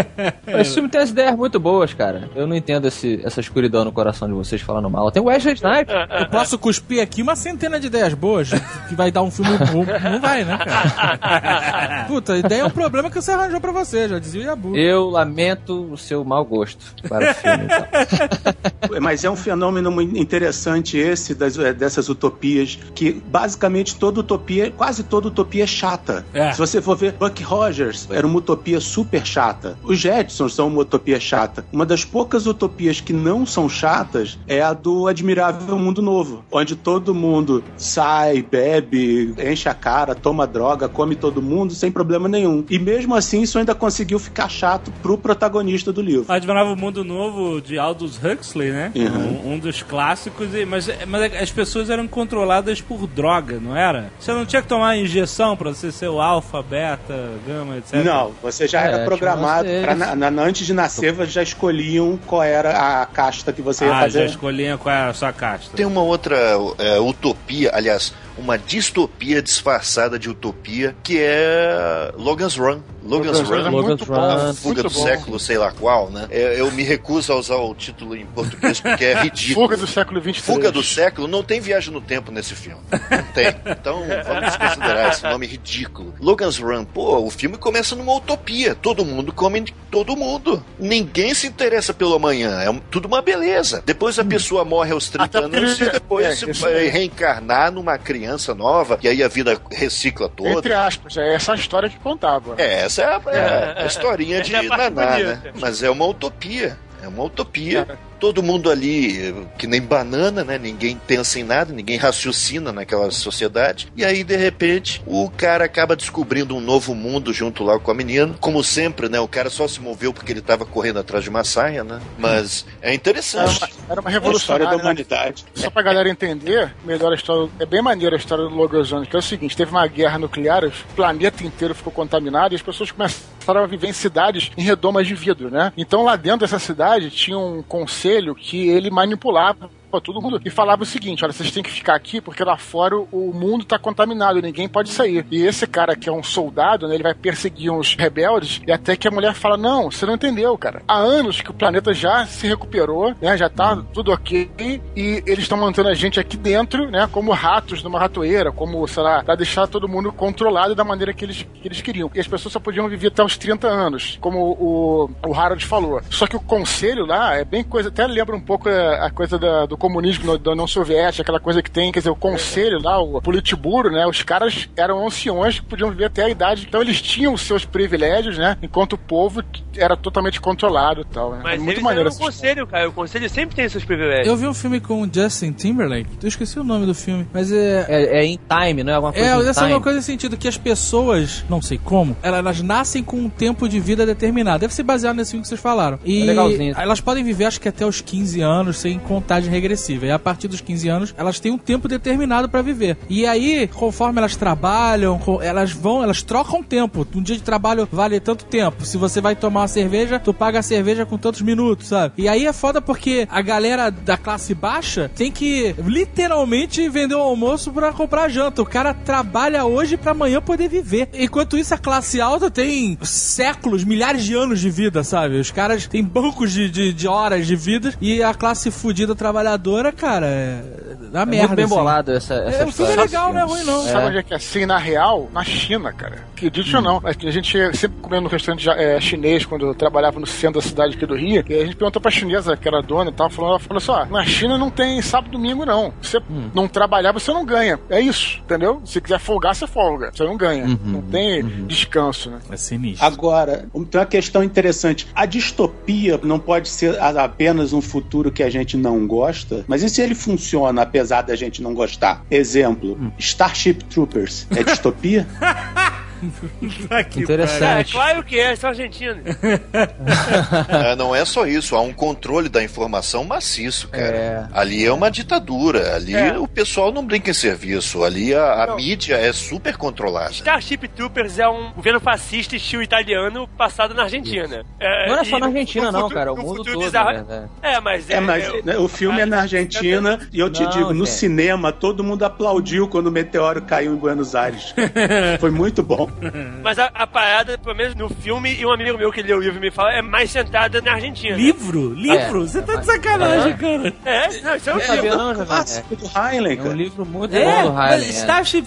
Esse filme tem as ideias muito boas, cara. Eu não entendo esse, essa escuridão no coração de vocês falando mal. Tem o Wesley Snipes. Eu posso cuspir aqui uma centena de ideias boas que vai dar um filme bom. Não vai, né, cara? Puta, a ideia é um problema que você arranjou pra você, já dizia o Yabu. Eu lamento o seu mau gosto para o filme. Então. Mas é um fenômeno muito interessante esse das, eh, dessas utopias, que basicamente toda utopia, quase toda utopia é chata. É. Se você for ver, Buck Rogers era uma utopia super chata. Os Jetsons são uma utopia chata. Uma das poucas utopias que não são chatas é a do Admirável Mundo Novo, onde todo mundo sai, bebe, enche a cara, toma droga, come todo mundo sem problema nenhum. E mesmo assim, isso ainda conseguiu ficar chato pro protagonista do livro. Admirava o Mundo Novo de Aldous Huxley, né? Um, um dos clássicos, mas, mas as pessoas eram controladas por droga, não era? Você não tinha que tomar injeção pra você ser o alfa, beta, gama, etc. Não, você já É, era programado. pra na- na- antes de nascer, vocês já escolhiam qual era a casta que você ia Ah, já fazer. escolhiam qual era a sua casta. Tem uma outra é, utopia, aliás, uma distopia disfarçada de utopia, que é Logan's Run. Logan's, Logan's Run é muito Logan's bom, Run, a fuga muito do bom. século, sei lá qual, né? É, eu me recuso a usar o título em português porque é ridículo. Fuga do século XXIII. Fuga do século não tem viagem no tempo nesse filme. Não tem. Então vamos desconsiderar esse nome ridículo. Logan's Run, pô, o filme começa numa utopia. Todo mundo come todo mundo. Ninguém se interessa pelo amanhã. É tudo uma beleza. Depois a pessoa morre aos 30 Até porque anos e depois é, se reencarnar numa criança nova e aí a vida recicla toda. Entre aspas, é essa a história que contava. É, essa é a, é a historinha de Essa é a parte Naná, né? Mas é uma utopia. É uma utopia. Todo mundo ali, que nem banana, né? Ninguém pensa em nada, ninguém raciocina naquela sociedade. E aí, de repente, o cara acaba descobrindo um novo mundo junto lá com a menina. Como sempre, né? O cara só se moveu porque ele tava correndo atrás de uma saia, né? Mas é Era interessante. uma, era uma É a história da né? humanidade. Só pra galera entender melhor a história. É bem maneira a história do Run, que é o seguinte: teve uma guerra nuclear, o planeta inteiro ficou contaminado e as pessoas começaram a viver em cidades em redomas de vidro, né? Então lá dentro dessa cidade tinha um conselho que ele manipulava pra todo mundo e falava o seguinte: olha, vocês têm que ficar aqui porque lá fora o mundo tá contaminado, ninguém pode sair. E esse cara que é um soldado, né, ele vai perseguir uns rebeldes e até que a mulher fala: não, você não entendeu, cara. Há anos que o planeta já se recuperou, né, já tá tudo ok e eles estão mantendo a gente aqui dentro, né, como ratos numa ratoeira, como, sei lá, pra deixar todo mundo controlado da maneira que eles, que eles queriam. E as pessoas só podiam viver até os 30 anos, como o, o Harold falou. Só que o conselho lá é bem coisa, até lembra um pouco a, a coisa da- do comunismo da União Soviética, aquela coisa que tem, quer dizer, o conselho lá, o Politburo, né, os caras eram anciões que podiam viver até a idade, então eles tinham os seus privilégios, né, enquanto o povo era totalmente controlado e tal, né. Mas é muito maneiro essa conselho, cara. O conselho sempre tem seus privilégios. Eu vi um filme com o Justin Timberlake, eu esqueci o nome do filme, mas é. É, é em time, não é alguma coisa É, essa é time? uma coisa no sentido que as pessoas, não sei como, elas, nascem com um tempo de vida determinado. Deve ser baseado nesse filme que vocês falaram. E É legalzinho. elas podem viver, acho que até os 15 anos, sem contagem regressiva. E a partir dos 15 anos, elas têm um tempo determinado pra viver. E aí, conforme elas trabalham, elas vão, elas trocam tempo. Um dia de trabalho vale tanto tempo. Se você vai tomar uma cerveja, tu paga a cerveja com tantos minutos, sabe? E aí é foda porque a galera da classe baixa tem que literalmente vender o almoço pra comprar janta. O cara trabalha hoje pra amanhã poder viver. Enquanto isso, a classe alta tem séculos, milhares de anos de vida, sabe? Os caras têm bancos de, de, de horas de vida e a classe fudida trabalhadora, cara, é da É merda. muito bem assim. bolado essa, essa É, o filme é legal, não é ruim não. Sabe onde é que é assim, na real? Na China, cara. Acredite Hum. ou não. A gente sempre comendo no restaurante é, chinês quando eu trabalhava no centro da cidade aqui do Rio. E a gente perguntou pra chinesa, que era dona e tal, falou, ela falou só, na China não tem sábado e domingo, não. Se você Hum. não trabalhar, você não ganha. É isso, entendeu? Se quiser folgar, você folga. Você não ganha. Uhum. Não tem descanso, né? É sinistro. Agora, tem uma questão interessante. A distopia não pode ser apenas um futuro que a gente não gosta, mas e se ele funciona apesar da gente não gostar? Exemplo, Starship Troopers. É distopia? Interessante. É, claro que é, são argentinos. É, não é só isso, há um controle da informação maciço, cara. É. Ali é uma ditadura, ali É. o pessoal não brinca em serviço, ali a, a mídia é super controlada. Starship Troopers é um governo fascista estilo italiano passado na Argentina. É, Não é só na no- Argentina, no não, futuro- cara. O no mundo todo, bizarro- verdade. É, mas... É, mas é- né, o filme é na Argentina e eu te Não, digo, no cinema todo mundo aplaudiu quando o meteoro caiu em Buenos Aires. Foi muito bom. Bom. Mas a, a parada, pelo menos no filme, e um amigo meu que leu o livro me fala, é mais centrada na Argentina. Livro? Livro? É. Você tá de sacanagem, cara. É, não, isso é um sabia livro. não, do Heinlein, É um livro muito É, bom do é. Starship...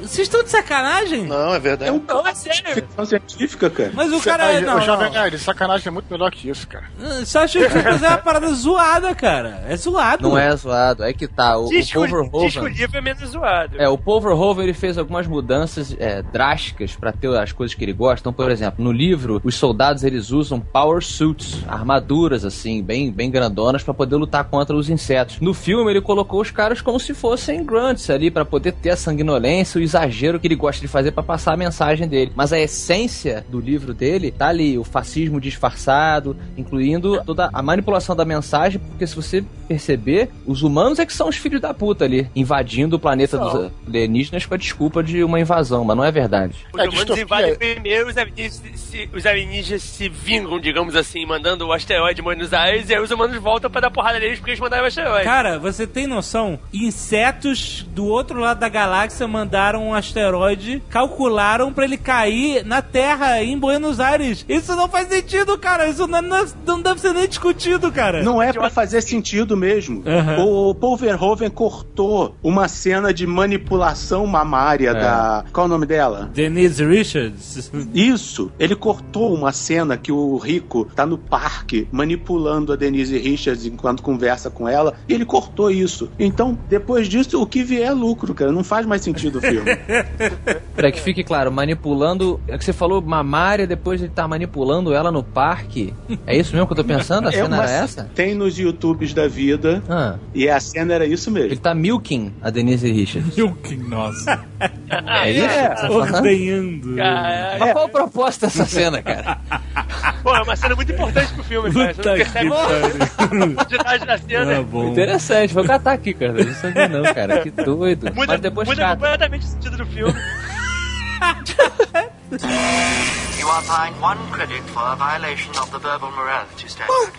Vocês estão de sacanagem? Não, é verdade. É um Não, é sério. ficção científica, cara. Mas o Você- cara... mas, Não, o Jovem. Nerd, sacanagem é muito melhor que isso, cara. Starship Troopers é uma parada zoada, cara. É zoado. Não é zoado, é que tá. O, o Diz que o, Paul diz que o Verhoeven... livro é menos zoado. É, o Paul Verhoeven ele fez algumas mudanças é, drásticas pra ter as coisas que ele gosta. Então, por exemplo, no livro, os soldados eles usam power suits, armaduras assim, bem, bem grandonas pra poder lutar contra os insetos. No filme ele colocou os caras como se fossem grunts ali pra poder ter a sanguinolência, o exagero que ele gosta de fazer pra passar a mensagem dele. Mas a essência do livro dele tá ali, o fascismo disfarçado, incluindo toda a manipulação da mensagem, porque se você perceber, os humanos é que são os filhos da puta ali, invadindo o planeta dos alienígenas com a desculpa de uma invasão, mas não é verdade. Os É, humanos distopia. invadem primeiro, os alienígenas, se, os alienígenas se vingam, digamos assim, mandando o asteroide Buenos Aires, e aí os humanos voltam pra dar porrada neles porque eles mandaram o asteroide. Cara, você tem noção? Insetos do outro lado da galáxia mandaram um asteroide, calcularam pra ele cair na Terra, em Buenos Aires. Isso não faz sentido, cara. Isso não, não- não deve ser nem discutido, cara. Não é pra fazer sentido mesmo. Aham. O Paul Verhoeven cortou uma cena de manipulação mamária da. Qual é o nome dela? Denise Richards. Isso, ele cortou uma cena que o Rico tá no parque manipulando a Denise Richards enquanto conversa com ela, e ele cortou isso. Então, depois disso, o que vier é lucro, cara, não faz mais sentido o filme. Pra que fique claro, manipulando. É que você falou mamária, depois ele tá manipulando ela no parque. É isso mesmo que eu tô pensando? A cena uma- era essa? Tem nos YouTubes da vida, Ah, e a cena era isso mesmo. ele tá milking a Denise Richards. Milking, nossa. É isso? que você tá? Ordenhando. Caralho. Mas qual a proposta dessa cena, cara? Pô, é uma cena muito importante pro filme, cara. Puta que profundidade da cena. Tá bom. Interessante, vou catar aqui, cara. Não sabia não, cara. Que doido. Muda, Mas depois muda completamente sentido do filme. You are fined one credit for a violation of the verbal morality standard.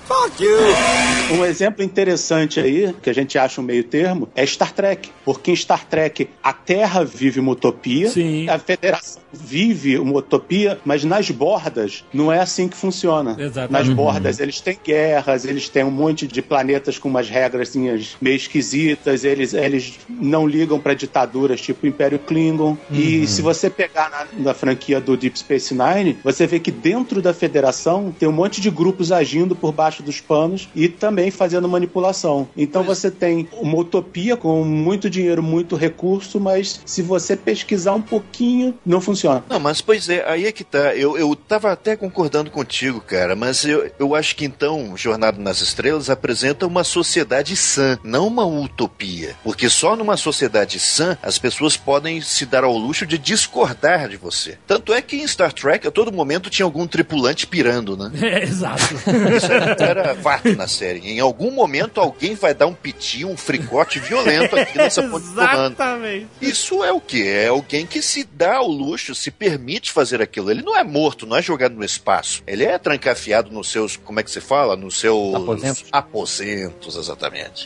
Um exemplo interessante aí, que a gente acha um meio termo, é Star Trek. Porque em Star Trek a Terra vive uma utopia, Sim. a Federação vive uma utopia, mas nas bordas não é assim que funciona. Exatamente. Nas bordas eles têm guerras, eles têm um monte de planetas com umas regras meio esquisitas, eles, eles não ligam para ditaduras tipo o Império Klingon. E se você pegar na, na franquia do Deep Space Nine, você vê que dentro da Federação tem um monte de grupos agindo por baixo dos panos e também fazendo manipulação. Então você tem uma utopia com muito dinheiro, muito recurso, mas se você pesquisar um pouquinho, não funciona. Não, mas pois é, aí é que tá. Eu, eu tava até concordando contigo, cara, mas eu, eu acho que então Jornada nas Estrelas apresenta uma sociedade sã, não uma utopia. Porque só numa sociedade sã as pessoas podem se dar ao luxo de discordar de você. Tanto é que em Star Trek a todo momento tinha algum tripulante pirando, né? É, exato. Isso era, era fato na série. Em algum momento alguém vai dar um piti, um fricote violento aqui nessa ponte. Exatamente. Isso é o que? É alguém que se dá ao luxo, se permite fazer aquilo. Ele não é morto, não é jogado no espaço. Ele é trancafiado nos seus, como é que se fala? Nos seus Aposentos. aposentos, exatamente.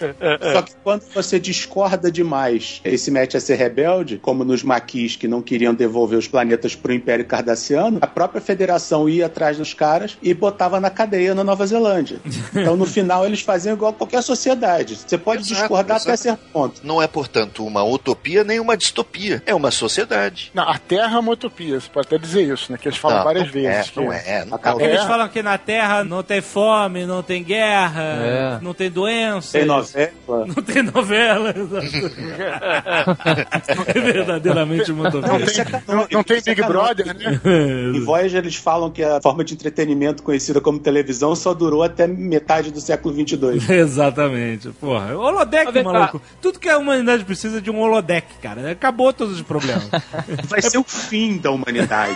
Só que quando você discorda demais e se mete a ser rebelde, como nos maquis que não queriam devolver os planetas pro Império Cardassiano, a própria Federação ia atrás dos caras e botava na cadeia na Nova Zelândia. Então, no final, eles faziam igual a qualquer sociedade. Você pode Exato, discordar até exato. certo ponto. Não é, portanto, uma utopia nem uma distopia. É uma sociedade. Não, a Terra é uma utopia, você pode até dizer isso, né? Que eles falam Não, várias não vezes. É, que não é, não é. Eles falam que na Terra não tem fome, não tem guerra, É. não tem doença. Tem novela. Não tem novela. exato. é verdadeiramente uma Não utopia. tem, não, não tem Big Brother, né? Em Voyager eles falam que a forma de entretenimento conhecida como televisão só durou até metade do século 22. Exatamente. Porra, holodeck, Mas vem cá. maluco. Tudo que a humanidade precisa de um holodeck, cara. Acabou todos os problemas. Vai ser o fim da humanidade.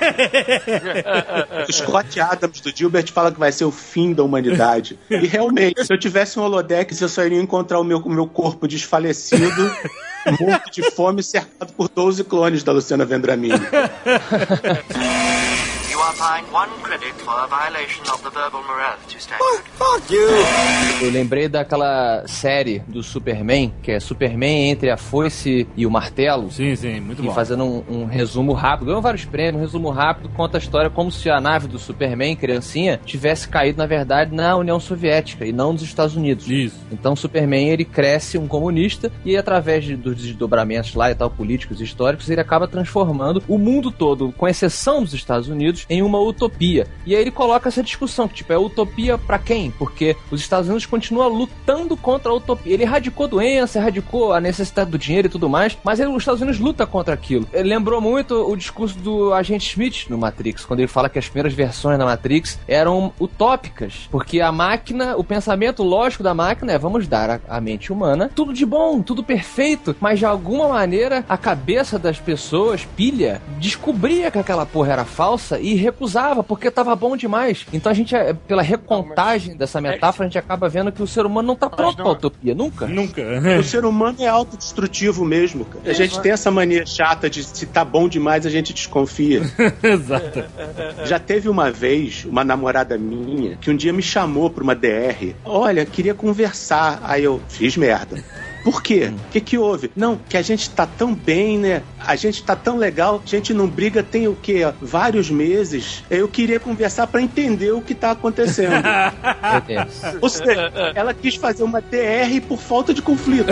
o Scott Adams do Gilbert fala que vai ser o fim da humanidade. E realmente, se eu tivesse um holodeck, eu só iria encontrar o meu, o meu corpo desfalecido, morto de fome, cercado por 12 clones da Luciana Vendramini. Eu lembrei daquela série do Superman, que é Superman entre a foice e o martelo. Sim, sim, muito E bom. fazendo um, um resumo rápido, ganhou vários prêmios, um resumo rápido, conta a história como se a nave do Superman, criancinha, tivesse caído, na verdade, na União Soviética e não nos Estados Unidos. Isso. Então o Superman ele cresce um comunista e através de- dos desdobramentos lá e tal, políticos e históricos, ele acaba transformando o mundo todo, com exceção dos Estados Unidos, em uma utopia. E aí ele coloca essa discussão, que tipo, é utopia pra quem? Porque os Estados Unidos continuam lutando contra a utopia. Ele erradicou doença, erradicou a necessidade do dinheiro e tudo mais, mas ele- os Estados Unidos luta contra aquilo. Ele lembrou muito o discurso do agente Smith no Matrix, quando ele fala que as primeiras versões da Matrix eram utópicas, porque a máquina, o pensamento lógico da máquina é vamos dar à mente humana tudo de bom, tudo perfeito, mas de alguma maneira a cabeça das pessoas, pilha, descobria que aquela porra era falsa e recusava porque tava bom demais. Então a gente, é, pela recontagem dessa metáfora, a gente acaba vendo que o ser humano não tá pronto não- pra utopia, nunca. Nunca. O ser humano é autodestrutivo mesmo, cara. A gente tem essa mania chata de se tá bom demais, a gente desconfia. Exato. Já teve uma vez uma namorada minha que um dia me chamou pra uma DR. Olha, queria conversar. Aí eu fiz merda. Por quê? O que, que houve? Não, que a gente tá tão bem, né? A gente tá tão legal, a gente não briga tem o quê? Vários meses. Eu queria conversar pra entender o que tá acontecendo. Meu Deus. Ou seja, ela quis fazer uma DR por falta de conflito.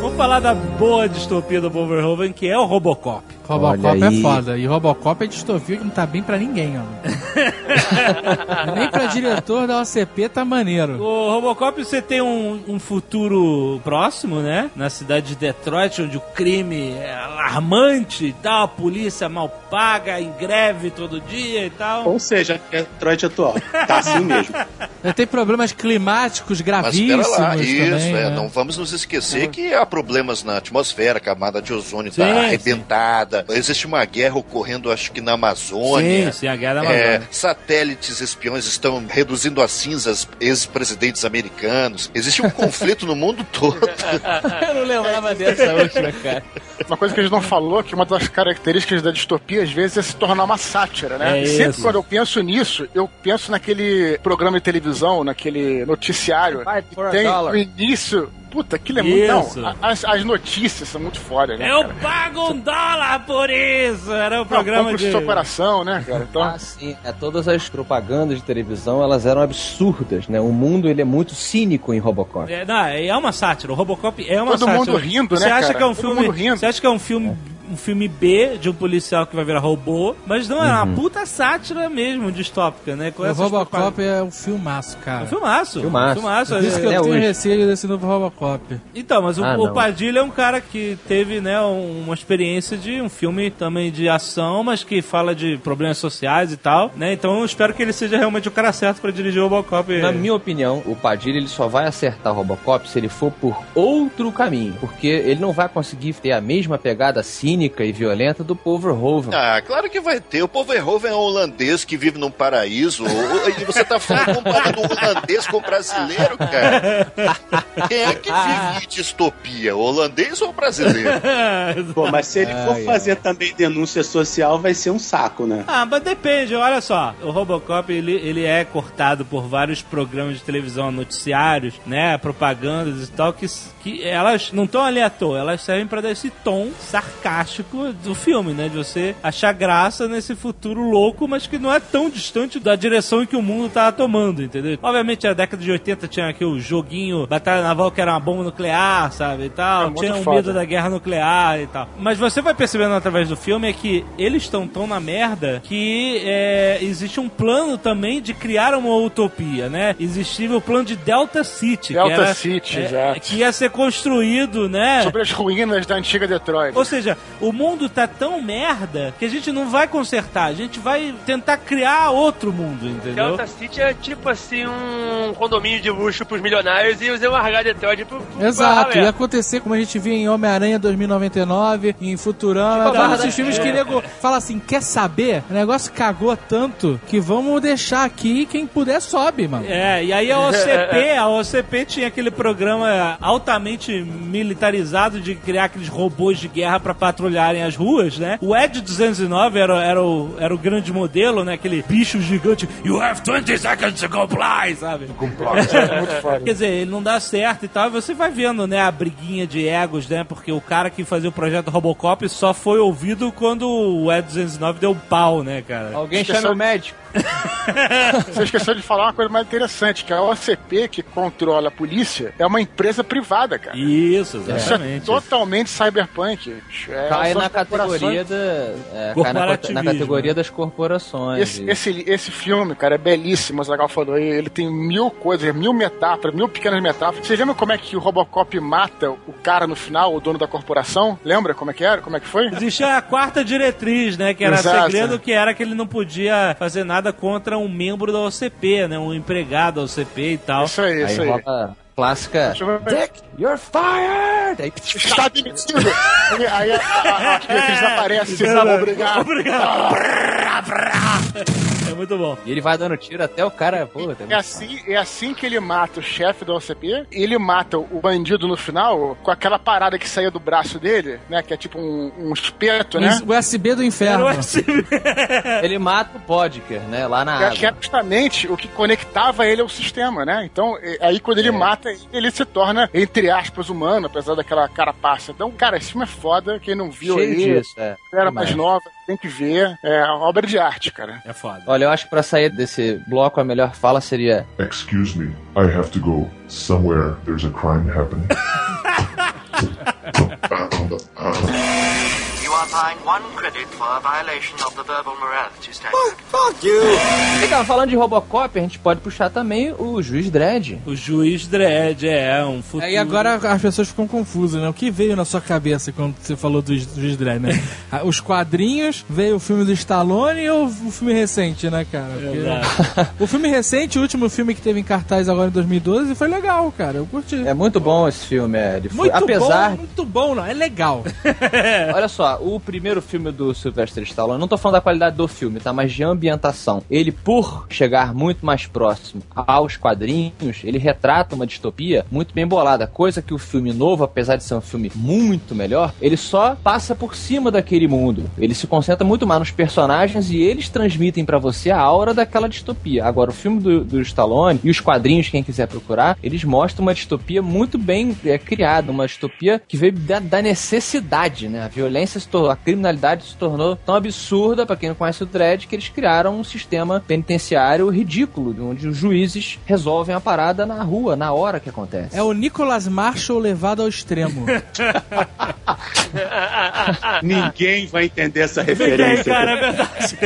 Vamos falar da boa distopia do Verhoeven, que é o Robocop. Robocop Olha é aí. foda. E Robocop é distopia que não tá bem pra ninguém, ó. Nem pra diretor da OCP tá maneiro. O Robocop, você tem um, um futuro próximo, né? Na cidade de Detroit, onde o crime é alarmante e tal, a polícia mal paga, em greve todo dia e tal. Ou seja, é Detroit atual. Tá assim mesmo. Tem problemas climáticos Mas gravíssimos espera lá, também. isso, é, né? não vamos nos esquecer que há problemas na atmosfera, a camada de ozônio Sim, está sim. Existe uma guerra ocorrendo, acho que na Amazônia. Sim, sim, a guerra da É, Amazônia. satélites espiões estão reduzindo a cinzas ex-presidentes americanos. Existe um conflito no mundo todo. Eu não lembrava dessa última, cara. Uma coisa que a gente não falou, que uma das características da distopia, às vezes, é se tornar uma sátira, né? É E Sempre isso. quando eu penso nisso, eu penso naquele programa de televisão, naquele noticiário. A tem o início. Puta, aquilo é muito. Isso. Não, as, as notícias são muito foda, né? Eu cara? pago um dólar por isso! Era o Não, programa compra de... sua operação, né, cara? Então, Ah, sim. É, todas as propagandas de televisão, elas eram absurdas, né? O mundo, ele é muito cínico em Robocop. É, não, é uma sátira. O Robocop é uma Todo sátira. mundo rindo, você né, acha cara? que é um Todo filme, mundo rindo. Você acha que é um filme, um filme B de um policial que vai virar robô, mas não, é uma puta sátira mesmo, distópica, né? Com O essas Robocop propagandas. é um filmaço, É cara. um filmaço. Filmaço. filmaço. Por isso que É- eu Até tenho hoje. receio desse novo Robocop. Então, mas o, Ah, o. Padilha é um cara que teve, né, um- uma experiência de um filme também de ação, mas que fala de problemas sociais e tal, né? Então eu espero que ele seja realmente o cara certo pra dirigir o Robocop. Na minha opinião, o Padilha ele só vai acertar o Robocop se ele for por outro caminho, porque ele não vai conseguir ter a mesma pegada cínica e violenta do Paul Verhoeven. Ah, claro que vai ter. O povo Verhoeven é um holandês que vive num paraíso. O- E você tá falando comparando um holandês com brasileiro, cara? Quem é que vive em distopia? O holandês ou o brasileiro? Pô, mas se ele for Ai, fazer também denúncia social, vai ser um saco, né? Ah, mas depende, olha só. O Robocop, ele, ele é cortado por vários programas de televisão, noticiários, né? Propagandas e tal, que, que elas não estão ali à toa, elas servem pra dar esse tom sarcástico do filme, né? De você achar graça nesse futuro louco, mas que não é tão distante da direção em que o mundo tá tomando, entendeu? Obviamente, na década de 80 tinha aqui o joguinho Batalha Naval, que era uma bomba nuclear, sabe? E tal. É tinha um foda. medo da guerra nuclear e tal. Mas você vai percebendo através do filme é que eles estão tão na merda que é, existe um plano também de criar uma utopia, né? Existia o plano de Delta City. Delta que era, City, é, exato. Que ia ser construído, né? sobre as ruínas da antiga Detroit. Ou seja, o mundo tá tão merda que a gente não vai consertar, a gente vai tentar criar outro mundo, entendeu? Delta City é tipo assim um condomínio de luxo pros milionários e os largar Detroit pro, pro Exato, ia acontecer como a gente viu em Homem-Aranha 2099, em Futurama, Tipo, esses filmes que nego fala assim, quer saber? O negócio cagou tanto que vamos deixar aqui quem puder sobe, mano. É, e aí a OCP, a OCP tinha aquele programa altamente militarizado de criar aqueles robôs de guerra pra patrulharem as ruas, né? O Ed 209 era, era, o, era o grande modelo, né? Aquele bicho gigante. You have 20 seconds to comply, sabe? Muito foda. Quer dizer, ele não dá certo e tal, e você vai vendo, né, a briguinha de egos, né? Porque o cara que fazia o projeto Robocop só foi ouvido quando o Ed 209 deu um pau, né, cara? Alguém Esqueceu- chama o médico. Você esqueceu de falar uma coisa mais interessante, que a OCP, que controla a polícia, é uma empresa privada, cara. Isso, Isso é exatamente. totalmente cyberpunk. É, Cai na categoria da. É, cai na, na categoria das corporações. Esse, esse, esse filme, cara, é belíssimo, o Zagal falou. Ele ele tem mil coisas, mil metáforas, mil pequenas metáforas. Vocês lembram como é que o Robocop mata o cara no final, o dono da corporação? Lembra como é que era? Como é que foi? Existia a quarta diretriz, né? Que era Exato. segredo, que era que ele não podia fazer nada contra um membro da OCP, né? Um empregado da OCP e tal. Isso aí, Aí isso aí. rola clássica. Dick, you're fired! Aí, Está demitido! Aí, aí a, a, a, desaparece, aparece, sabe? Obrigado. Obrigado. É muito bom. e ele vai dando tiro até o cara. Pô, tá É assim, é assim que ele mata o chefe da OCP. Ele mata o bandido no final com aquela parada que saía do braço dele, né? Que é tipo um, um espeto, né? O USB do inferno. O USB. Ele mata o Podker, né? Lá na Que é- é justamente o que conectava ele ao sistema, né? Então, é- aí quando ele mata, ele se torna, entre aspas, humano, apesar daquela carapaça. Então, cara, esse filme é foda. Quem não viu Cheio aí, disso, é. era mais nova, tem que ver. É uma obra de arte, cara. É foda. Olha, eu acho que pra sair desse bloco a melhor fala seria. Excuse me, I have to go. Somewhere there's a crime happening. Legal, falando de Robocop, a gente pode puxar também o Juiz Dredd. O juiz Dredd é um futuro. Aí agora as pessoas ficam confusas, né? O que veio na sua cabeça quando você falou do Juiz Dredd, né? Ah, Os quadrinhos, veio o filme do Stallone ou o filme recente, né, cara? Porque- o filme recente, o último filme que teve em cartaz agora em 2012, foi legal, cara. Eu curti. É muito bom esse filme, é. Ele foi- muito apesar bom, muito bom, não. É legal. Olha só, o primeiro filme do Sylvester Stallone, não tô falando da qualidade do filme, tá? Mas de ambientação. Ele, por chegar muito mais próximo aos quadrinhos, ele retrata uma distopia muito bem bolada. Coisa que o filme novo, apesar de ser um filme muito melhor, ele só passa por cima daquele mundo. Ele se concentra muito mais nos personagens e eles transmitem pra você a aura daquela distopia. Agora, o filme do, do Stallone e os quadrinhos, quem quiser procurar, eles mostram uma distopia muito bem é, criada, uma distopia que veio da, da necessidade, né? A violência, se tor- a criminalidade se tornou tão absurda, pra quem não conhece o Dredd, que eles criaram um sistema penitenciário ridículo, onde os juízes resolvem a parada na rua, na hora que acontece. É o Nicholas Marshall levado ao extremo. Ninguém vai entender essa referência. cara, é verdade.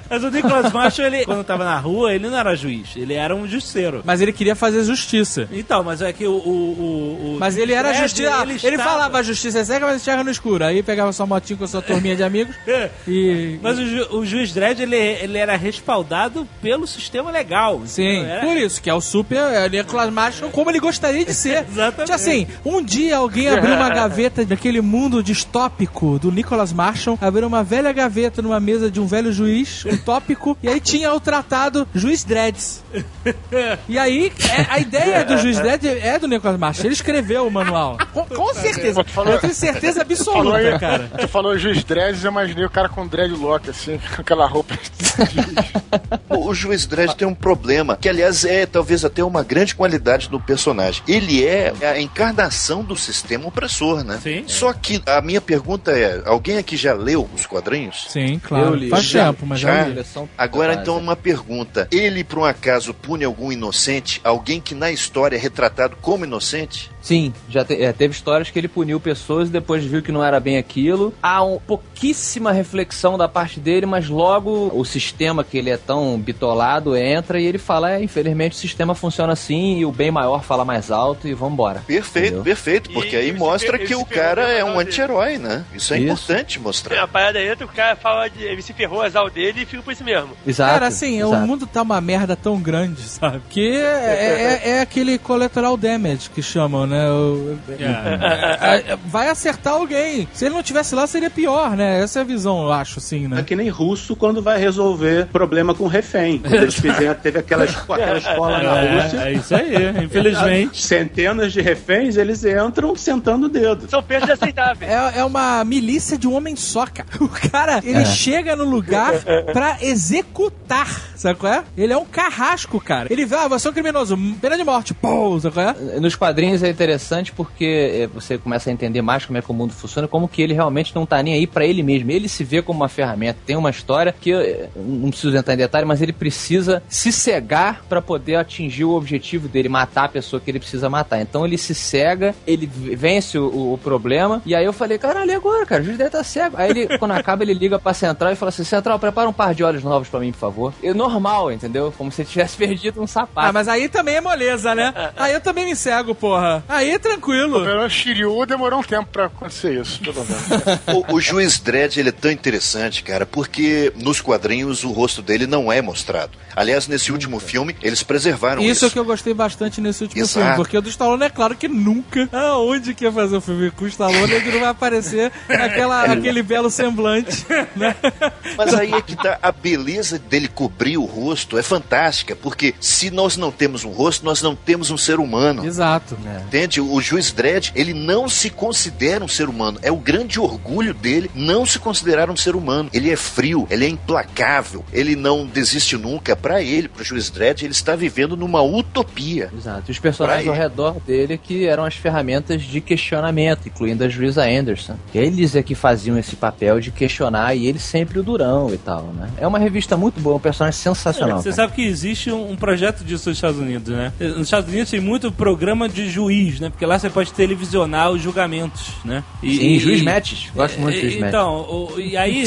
Mas o Nicolas Marshall, ele, quando tava na rua, ele não era juiz, ele era um justiceiro. Mas ele queria fazer justiça. Então, mas é que o. o, o- Mas ele era justiça. Ele, ele estava- falava a justiça é cega, mas enxerga no escuro. Aí pegava sua motinho com sua turminha de amigos e. Mas o, ju- o juiz Dredd, ele, ele era respaldado pelo sistema legal. Sim, Era- por isso, que é o super é, Nicolas Marshall como ele gostaria de ser. Exatamente. Tipo assim, um dia alguém abriu uma gaveta daquele mundo distópico do Nicholas Marshall, abriu uma velha gaveta numa mesa de um velho juiz, utópico, e aí tinha o tratado Juiz Dredds. E aí, é- a ideia do Juiz Dredd é do Nicholas Marshall. Ele escreveu o manual. Com, com certeza. Eu tenho certeza absoluta, cara. tu falou juiz dreads, eu imaginei o cara com dreadlock, assim, com aquela roupa. O, o juiz Dredd tem um problema, que aliás é talvez até uma grande qualidade do personagem. Ele é a encarnação do sistema opressor, né? Sim. Só que a minha pergunta é: alguém aqui já leu os quadrinhos? Sim, claro. Eu li. Faz Já- tempo, mas já- já li. Agora então uma pergunta: ele por um acaso pune algum inocente, alguém que na história é retratado como inocente? Sim, já te- é, teve histórias que ele puniu pessoas e depois viu que não era bem aquilo. Há um, pouquíssima reflexão da parte dele, mas logo o sistema que ele é tão bitolado entra e ele fala: é, infelizmente o sistema funciona assim e o bem maior fala mais alto e vambora. Perfeito, Entendeu? perfeito, porque E aí mostra que o cara a é um dele. anti-herói, né? Isso é Isso. importante A mostrar. parada entra, o cara fala de. Ele se ferrou as al dele e fica por isso mesmo. Exato. Cara, assim, exato. o mundo tá uma merda tão grande, sabe? Que é, é- é aquele collateral damage que chamam, né? O- é- é- vai acertar alguém. Se ele não tivesse lá, seria pior, né? Essa é a visão, eu acho, assim, É né? que nem russo quando vai resolver problema com refém. Quando eles fizeram, teve aquela, aquela escola na Rússia. É, é isso aí, infelizmente. Centenas de reféns, eles entram sentando o dedo. São preços aceitáveis. É, é uma milícia de um homem só, cara. O cara, ele É. chega no lugar pra executar, sabe qual é? Ele é um carrasco, cara. Ele vai, ah, você é um criminoso, pena de morte, pô, sabe qual é? Nos quadrinhos é interessante porque é, você começa a entender mais como é que o mundo funciona, como que ele realmente não tá nem aí pra ele mesmo. Ele se vê como uma ferramenta. Tem uma história que eu não preciso entrar em detalhe, mas ele precisa se cegar pra poder atingir o objetivo dele, matar a pessoa que ele precisa matar. Então ele se cega, ele vence o, o problema. E aí eu falei, caralho, e agora, cara? O juiz deve tá cego. Aí ele, quando acaba, ele liga pra Central e fala assim: Central, prepara um par de olhos novos pra mim, por favor. E normal, entendeu? Como se ele tivesse perdido um sapato. Ah, mas aí também é moleza, né? Aí eu também me cego, porra. Aí é tranquilo. Pelo Shiryu demorou um tempo pra acontecer isso, pelo menos. O, o juiz Dredd ele é tão interessante, cara, porque nos quadrinhos o rosto dele não é mostrado. Aliás, nesse último filme, eles preservaram isso. Isso é que eu gostei bastante nesse último Exato. filme, porque o do Stallone é claro que nunca, aonde que ia fazer o filme com o Stallone, ele não vai aparecer aquela, aquele belo semblante, né? Mas aí é que tá a beleza dele cobrir o rosto é fantástica, porque se nós não temos um rosto, nós não temos um ser humano. Exato. Entende? O juiz Dredd, ele não se considera um ser humano. É o grande orgulho dele não se considerar um ser humano. Ele é frio, ele é implacável, ele não desiste nunca. Pra ele, pro juiz Dredd, ele está vivendo numa utopia. Exato. E os personagens ao redor dele que eram as ferramentas de questionamento, incluindo a juíza Anderson. Eles é que faziam esse papel de questionar e ele sempre o durão e tal, né? É uma revista muito boa, um personagem sensacional. Você cara. sabe que existe um, um projeto disso nos Estados Unidos, né? Nos Estados Unidos tem muito programa de juiz, né? Porque lá você pode televisionar os julgamentos, né? E, Sim, juiz matches. Gosto muito de juiz e- matches. Então, o- e aí,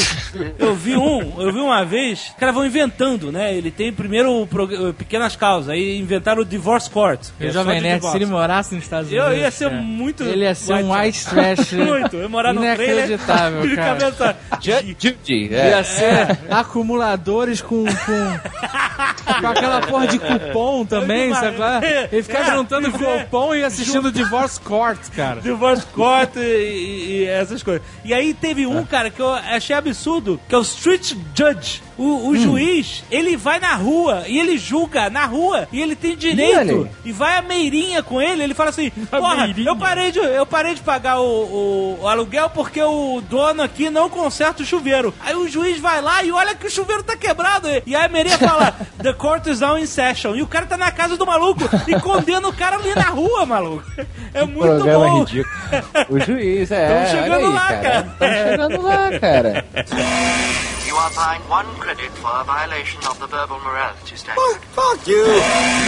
eu vi um, eu vi uma vez, os caras vão inventando, né? Ele tem primeiro o pequenas causas, aí inventaram o Divorce Court. O é Jovem Nerd, se ele morasse nos Estados Unidos... Eu ia ser cara, muito. Ele ia ser um white trash... Muito. Eu ia morar no trailer. Inacreditável, cara. cabeça. Ju- Judy, é. Ia ser acumuladores com, com, com aquela porra de cupom também, sabe? é? Ele ficava É, juntando é. cupom e assistindo Divorce Court, cara. Divorce Court e, e- e essas coisas. E aí teve um, cara, que eu achei absurdo, que é o Street Judge. O, o juiz, ele vai na rua e ele julga na rua e ele tem direito. aí. E vai a meirinha com ele, ele fala assim: Porra, eu parei, de, eu parei de pagar o, o- o aluguel porque o dono aqui não conserta o chuveiro. Aí o juiz vai lá e olha que o chuveiro tá quebrado. E aí a meirinha fala: The court is now in session. E o cara tá na casa do maluco e condena o cara ali na rua, maluco. É muito Programa bom. ridículo. O juiz, é. Tamo olha chegando aí, lá, cara. Tamo chegando lá, cara. You are fined one credit for a violation of the verbal morality standard.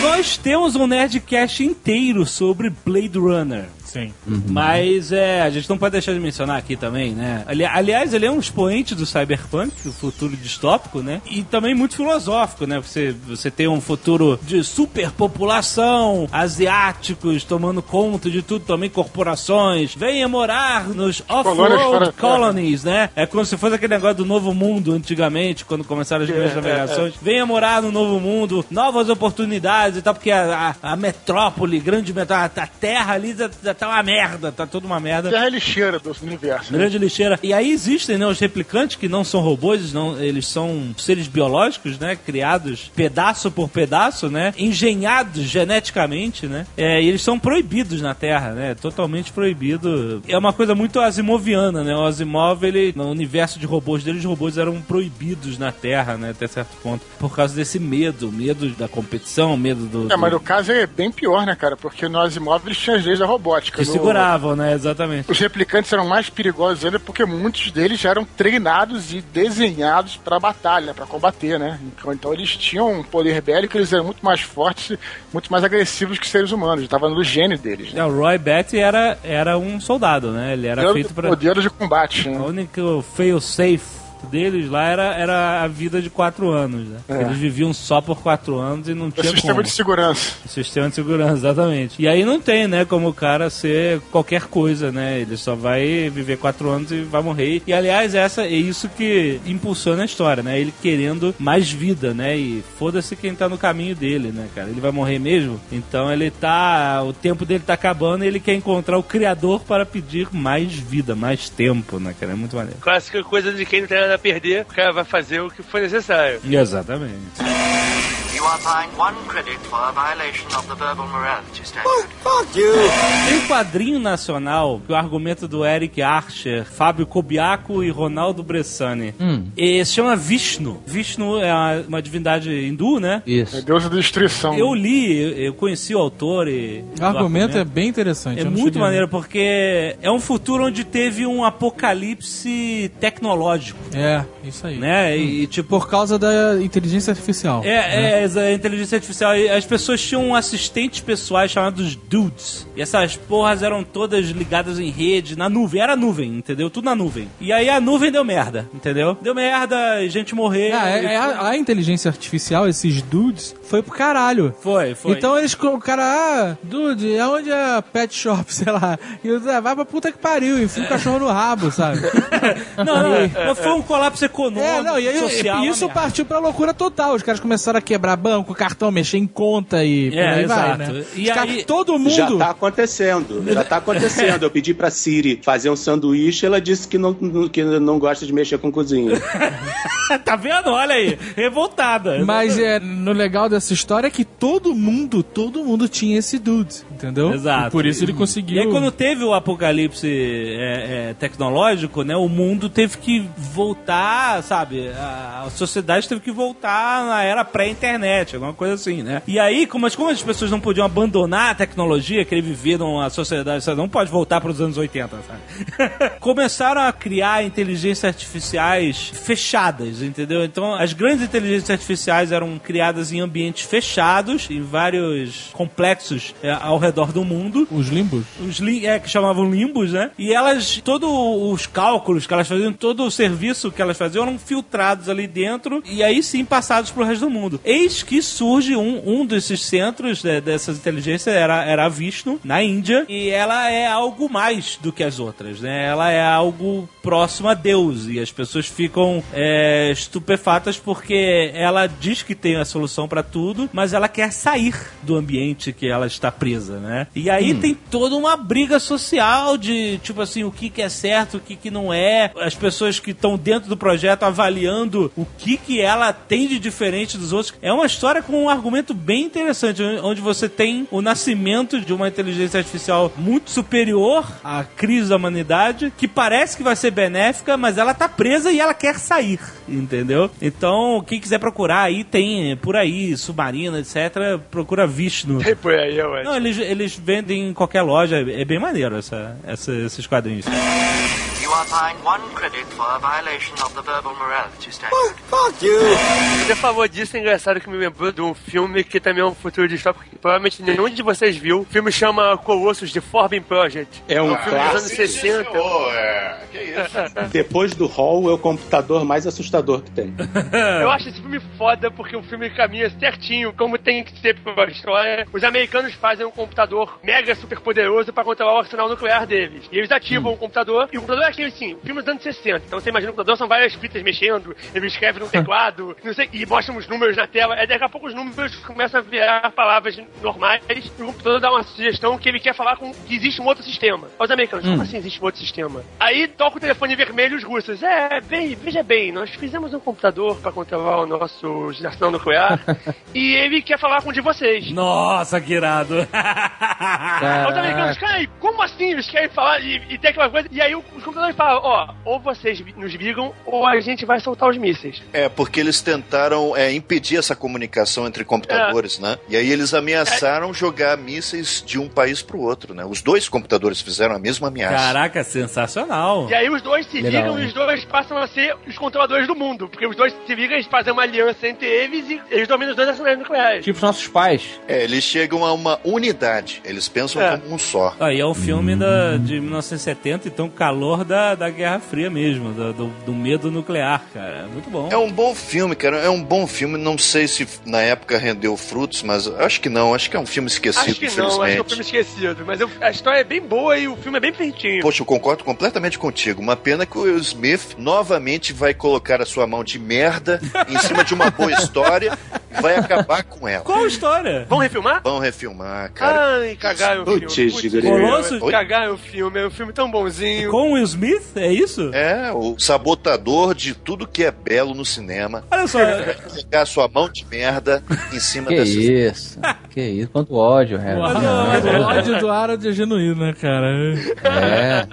Nós temos um Nerdcast inteiro sobre Blade Runner. Sim. Mas é, a gente não pode deixar de mencionar aqui também, né? Ali- aliás, ele é um expoente do cyberpunk, do futuro distópico, né? E também muito filosófico, né? Você, você tem um futuro de superpopulação, asiáticos tomando conta de tudo, também corporações. Venha morar nos off-road colonies, né? É como se fosse aquele negócio do novo mundo antigamente, quando começaram as grandes navegações. Venha morar no novo mundo, novas oportunidades e tal, porque a, a- a metrópole, grande metrópole, a terra ali já, já tá uma merda, tá toda uma merda. Terra é lixeira do universo. né? Grande lixeira. E aí existem né, os replicantes que não são robôs, eles, não, eles são seres biológicos, né? Criados pedaço por pedaço, né? Engenhados geneticamente, né? É, e eles são proibidos na Terra, né? Totalmente proibido. É uma coisa muito asimoviana, né? O Asimov, ele, no universo de robôs dele, os robôs eram proibidos na Terra, né? Até certo ponto. Por causa desse medo, medo da competição, medo do... É, mas o caso é bem pior, né, cara? Porque no Asimov eles tinham as leis da robótica. Robótica. Que no- seguravam, né? Exatamente. Os replicantes eram mais perigosos ainda porque muitos deles já eram treinados e desenhados pra batalha, pra combater, né? Então, então eles tinham um poder bélico, eles eram muito mais fortes, muito mais agressivos que seres humanos. Estava no gênio deles. Né? É, o Roy Batty era, era um soldado, né? Ele era Modelo- feito pra. modelo de combate, né? O único fail safe deles lá era, era a vida de quatro anos, né? É. Eles viviam só por quatro anos e não O tinha sistema como. de segurança. Sistema de segurança, exatamente. E aí não tem, né, como o cara ser qualquer coisa, né? Ele só vai viver quatro anos e vai morrer. E aliás, essa é isso que impulsiona a história, né? Ele querendo mais vida, né? E foda-se quem tá no caminho dele, né, cara? Ele vai morrer mesmo. Então ele tá. O tempo dele tá acabando e ele quer encontrar o criador para pedir mais vida, mais tempo, né, cara? É muito maneiro. Clássica coisa de quem não tem nada a perder, o cara vai fazer o que for necessário. Exatamente. You are fined one credit for a violation of the verbal morality standard. Tem um quadrinho nacional, que o argumento do Eric Archer, Fábio Kobiaco e Ronaldo Bressani. E se chama Vishnu. Vishnu é uma, uma divindade hindu, né? É Isso. Deus da destruição. Eu li, eu, conheci o autor e. O argumento é bem interessante. É muito maneiro, porque é um futuro onde teve um apocalipse tecnológico, É, isso aí. né? E, tipo, Por causa da inteligência artificial. É, é, a inteligência artificial. As pessoas tinham assistentes pessoais chamados dudes. E essas porras eram todas ligadas em rede, na nuvem. Era nuvem, entendeu? Tudo na nuvem. E aí a nuvem deu merda, entendeu? Deu merda, gente morreu. Ah, é- é a, a inteligência artificial, esses dudes, foi pro caralho. Foi, foi. Então eles, o cara, ah, dude, aonde é pet shop, sei lá. E eu, ah, vai pra puta que pariu, enfia o cachorro no rabo, sabe? não, não, não, foi um colapso econômico, É, não, e aí social. e isso partiu pra loucura total. Os caras começaram a quebrar banco, cartão, mexer em conta e por É, aí vai, exato. né? E aí- todo mundo. Já tá acontecendo, já tá acontecendo. Eu pedi pra Siri fazer um sanduíche, ela disse que não, que não gosta de mexer com cozinha. tá vendo? Olha aí, revoltada. Mas é, no legal dessa história é que todo mundo, todo mundo tinha esse dude, entendeu? Exato. E por isso ele E conseguiu. aí, quando teve o apocalipse é, é, tecnológico, né, o mundo teve que voltar, sabe? A, a sociedade teve que voltar na era pré-internet, alguma coisa assim, né? E aí, como, as- como as pessoas não podiam abandonar a tecnologia, querer viver numa sociedade, sabe? não pode voltar para os anos 80, sabe? Começaram a criar inteligências artificiais fechadas, entendeu? Então, as grandes inteligências artificiais eram criadas em ambientes fechados, em vários complexos é, ao redor do mundo Os limbos? os lim- é, que chamavam limbos, né? E elas, todos os cálculos que elas faziam, todo o serviço que elas faziam eram filtrados ali dentro e aí sim passados pro resto do mundo. Eis que surge um, um desses centros né, dessas inteligências, era, era a Vishnu, na Índia, e ela é algo mais do que as outras, né? Ela é algo próximo a Deus e as pessoas ficam é, estupefatas porque ela diz que tem a solução pra tudo, mas ela quer sair do ambiente que ela está presa, né? E aí tem toda uma briga social de, tipo assim, o que, que é certo, o que, que não é. As pessoas que estão dentro do projeto avaliando o que, que ela tem de diferente dos outros. É uma história com um argumento bem interessante, onde você tem o nascimento de uma inteligência artificial muito superior à crise da humanidade, que parece que vai ser benéfica, mas ela tá presa e ela quer sair, entendeu? Então, quem quiser procurar aí, tem por aí, Submarina, etc., procura Vishnu. Tem por aí, eu acho. Não, eles, eles vendem em qualquer loja, é bem maneiro essa, essa- esses quadrinhos. You are fined one credit for a violation of the verbal morality standard. Você falou disso, é engraçado que me lembrou de um filme que também é um futuro distópico que provavelmente nenhum de vocês viu. O filme chama Colossus de Forbin Project. É um um filme dos anos clássico. 60. é. Que isso? Depois do Hall, é o computador mais assustador que tem. Eu acho esse filme foda porque o filme caminha certinho como tem que ser pra história. Os americanos fazem um computador mega super poderoso pra controlar o arsenal nuclear deles. E eles ativam o computador. E o computador é aquele assim, filme dos anos 60. Então você imagina o computador, são várias fitas mexendo, ele escreve no teclado, não sei, e mostra uns números na tela. Aí daqui a pouco os números começam a virar palavras normais. E o computador dá uma sugestão que ele quer falar com que existe um outro sistema. Os americanos, como assim existe um outro sistema? Aí toca o telefone vermelho e os russos. É, bem, veja bem, nós fizemos um computador pra controlar o nosso arsenal nuclear e ele quer falar com um de vocês. Nossa, que irado! Os americanos, cara, como assim eles querem falar e, e tem aquela coisa? E aí os computadores falaram, ó, ou vocês nos ligam ou a gente vai soltar os mísseis. É, porque eles tentaram é, impedir essa comunicação entre computadores, né? E aí eles ameaçaram jogar mísseis de um país pro outro, né? Os dois computadores fizeram a mesma ameaça. Caraca, sensacional. E aí os dois se Legal, ligam e os dois passam a ser os controladores do mundo. Porque os dois se ligam, eles fazem uma aliança entre eles e eles dominam os dois arsenais nucleares. Tipo os nossos pais. É, eles chegam a uma unidade. Eles pensam É. como um só. Aí é um filme da, de 1970, então calor da, da Guerra Fria mesmo, do, do, do medo nuclear, cara. Muito bom. É um bom filme, cara. É um bom filme. Não sei se na época rendeu frutos, mas acho que não. Acho que é um filme esquecido, Acho que não, acho que é um filme esquecido. Mas eu- a história é bem boa e o filme é bem feitinho. Poxa, eu concordo completamente contigo. Uma pena que o Will Smith novamente vai colocar a sua mão de merda em cima de uma boa história vai acabar com ela. Qual a história? Vamos refilmar? Vão refilmar, cara. Ai, cagaram o filme. Putz, Putz, grilo. Colosso? Oi? Cagaram o filme. É um filme tão bonzinho. Com Will Smith? É isso? É, o sabotador de tudo que é belo no cinema. Olha só, Colocar a sua mão de merda em cima Que dessa. isso? que isso? Quanto ódio. Mas, o- ódio do Harold é genuíno, né, cara? É.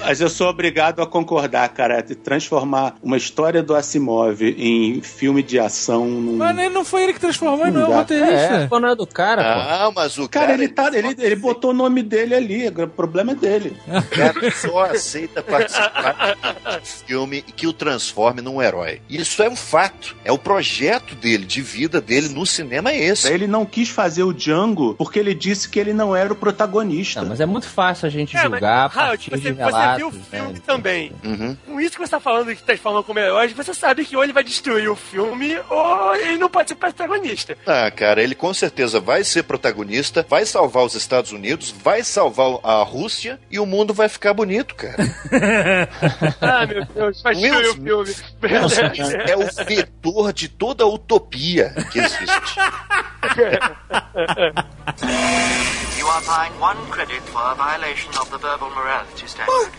Mas eu sou obrigado a concordar, cara, de transformar uma história do Asimov em filme de ação num... Mas ele não foi ele que transformou, não é o roteirista. É, não é do cara, pô. Ah, mas o Cara, cara, ele, tá, ele, ele botou o nome dele ali, o problema é dele. o cara só aceita participar de filme que o transforme num herói. Isso é um fato. É o projeto dele, de vida dele no cinema é esse. Ele não quis fazer o Django porque ele disse que ele não era o protagonista. Não, mas é muito fácil a gente É, mas, julgar a Harold, partir você, de você relatos. viu o né? filme também. Uhum. Com isso que você tá falando que transforma como herói, você sabe que ou ele vai destruir o filme ou ele não pode ser protagonista. Ah, cara, ele com certeza vai ser protagonista, vai salvar os Estados Unidos, vai salvar a Rússia e o mundo vai ficar bonito, cara. Ah, meu Deus, vai Will destruir o filme. É o vetor de toda a utopia que existe. You are fined one credit for a violation of the verbal morality standard.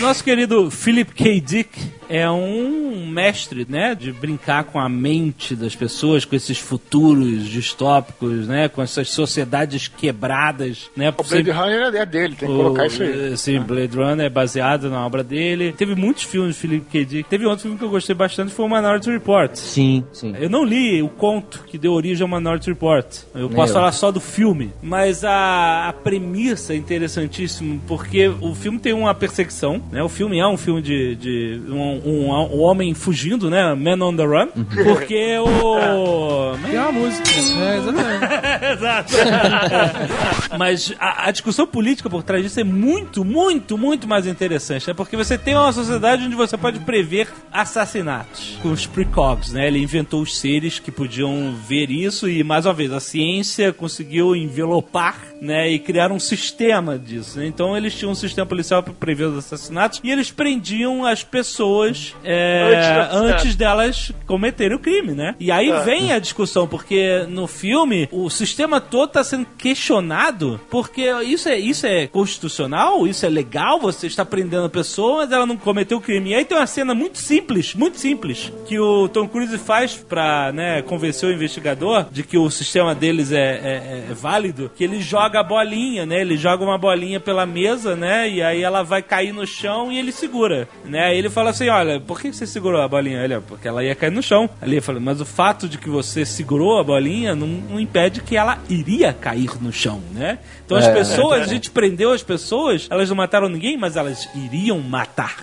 nosso querido Philip K. Dick é um mestre, né, de brincar com a mente das pessoas, com esses futuros distópicos, né, com essas sociedades quebradas, né, O Blade Runner é dele, tem que colocar isso aí. Sim, Blade Runner é baseado na obra dele. Teve muitos filmes de Philip K. Dick. Teve outro filme que eu gostei bastante, foi o Minority Report. Sim, sim. Eu não li o conto que deu origem ao Minority Report. Eu posso eu. falar só do filme. Mas a, a premissa é interessantíssima, porque o filme tem uma perseguição, né? O filme é um filme de, de um, um, um homem fugindo, né? Man on the Run. Porque o... Tem uma música. É, exatamente. Exato. Mas a, a discussão política por trás disso é muito, muito, muito mais interessante, né? Porque você tem uma sociedade onde você pode prever assassinatos com os precogs, né? Ele inventou os seres que podiam ver isso e, mais uma vez, a ciência conseguiu envelopar, né? E criar um sistema disso. né? Então eles tinham um sistema policial para prever os assassinatos e eles prendiam as pessoas é, Antes antes delas cometerem o crime, né? E aí vem a discussão, porque no filme o sistema todo está sendo questionado, porque isso é, isso é constitucional, isso é legal, você está prendendo a pessoa, mas ela não cometeu o crime. E aí tem uma cena muito simples, muito simples, que o Tom Cruise faz pra né, convencer o investigador de que o sistema deles é, é- é válido, que ele joga a bolinha, né? Ele joga uma bolinha pela mesa, né? E aí ela vai cair no chão e ele segura, né? Ele fala assim, olha, por que você segurou a bolinha? Ele, "Ah, porque ela ia cair no chão. Ali ele fala, mas o fato de que você segurou a bolinha não, não impede que ela iria cair no chão, né? Então as É. pessoas, a gente prendeu as pessoas, elas não mataram ninguém, mas elas iriam matar.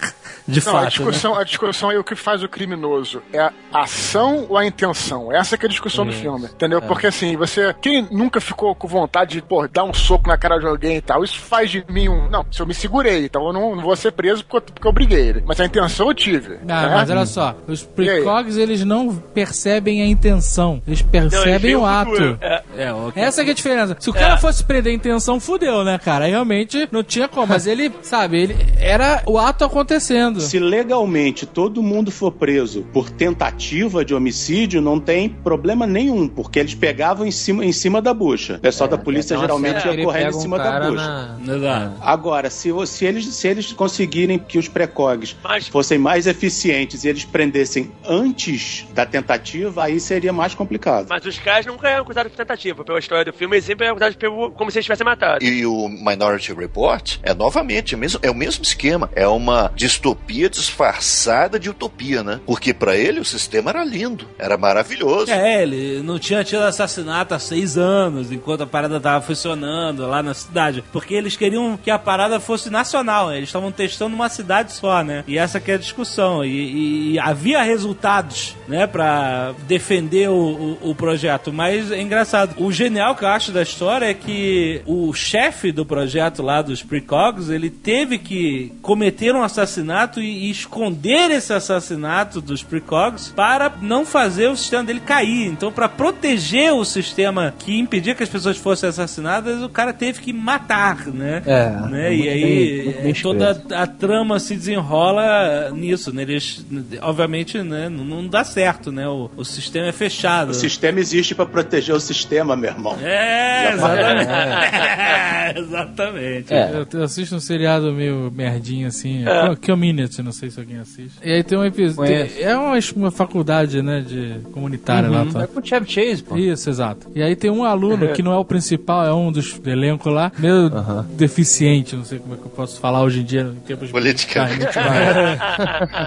De Não, fato. a né? discussão, a discussão aí, o que faz o criminoso é a ação ou a intenção? Essa que é a discussão do filme, entendeu? Porque assim, você. Quem nunca ficou com vontade de, pô, dar um soco na cara de alguém e tal, isso faz de mim um. Não, se eu me segurei, então eu não, não vou ser preso porque eu, porque eu briguei ele. Mas a intenção eu tive. Ah, né? mas olha só, os precogs eles não percebem a intenção, eles percebem Não, o ato. É. É, ok. Essa que é a diferença. Se o cara fosse prender a intenção, fudeu, né, cara? Aí realmente não tinha como. Mas ele, sabe, ele era o ato acontecendo. Se legalmente todo mundo for preso por tentativa de homicídio, não tem problema nenhum, porque eles pegavam em cima, em cima da bucha. O pessoal da polícia Então, geralmente assim, ia ele correndo em um cima da cara bucha. na-. Agora, se, se eles, se eles conseguirem que os precogs Mas- fossem mais eficientes e eles prendessem antes da tentativa, aí seria mais complicado. Mas os caras nunca eram acusados de tentativa. Pela história do filme, ele sempre é acusado pelo, como se ele tivesse matado. E o Minority Report é novamente o mesmo, é o mesmo esquema. É uma distopia disfarçada de utopia, né? Porque pra ele o sistema era lindo, era maravilhoso. É, ele não tinha tido assassinato há seis anos, enquanto a parada tava funcionando lá na cidade. Porque eles queriam que a parada fosse nacional, né? eles estavam testando uma cidade só, né? E essa que é a discussão. E, e- e havia resultados, né, pra defender o, o, o projeto. Mas é engraçado. O genial que eu acho da história é que o chefe do projeto lá dos Precogs, ele teve que cometer um assassinato e, e esconder esse assassinato dos Precogs para não fazer o sistema dele cair. Então, para proteger o sistema que impedia que as pessoas fossem assassinadas, o cara teve que matar, né? É, né? é E muito aí bem- bem toda a, a trama se desenrola nisso, né? Eles, obviamente, né, não, não dá certo, né? O, o sistema é fechado. O sistema existe pra proteger o sistema, meu irmão. É, exatamente. É, exatamente. É. Eu, eu assisto um seriado meio merdinho assim, É. que é o Minute, não sei se alguém assiste. E aí tem um episódio. É uma, uma faculdade, né, de comunitária lá. Tá? É com o Chevy Chase, pô. Isso, exato. E aí tem um aluno que não é o principal, é um dos do elenco lá, meio deficiente, não sei como é que eu posso falar hoje em dia, em tempos Politicamente. politicamente.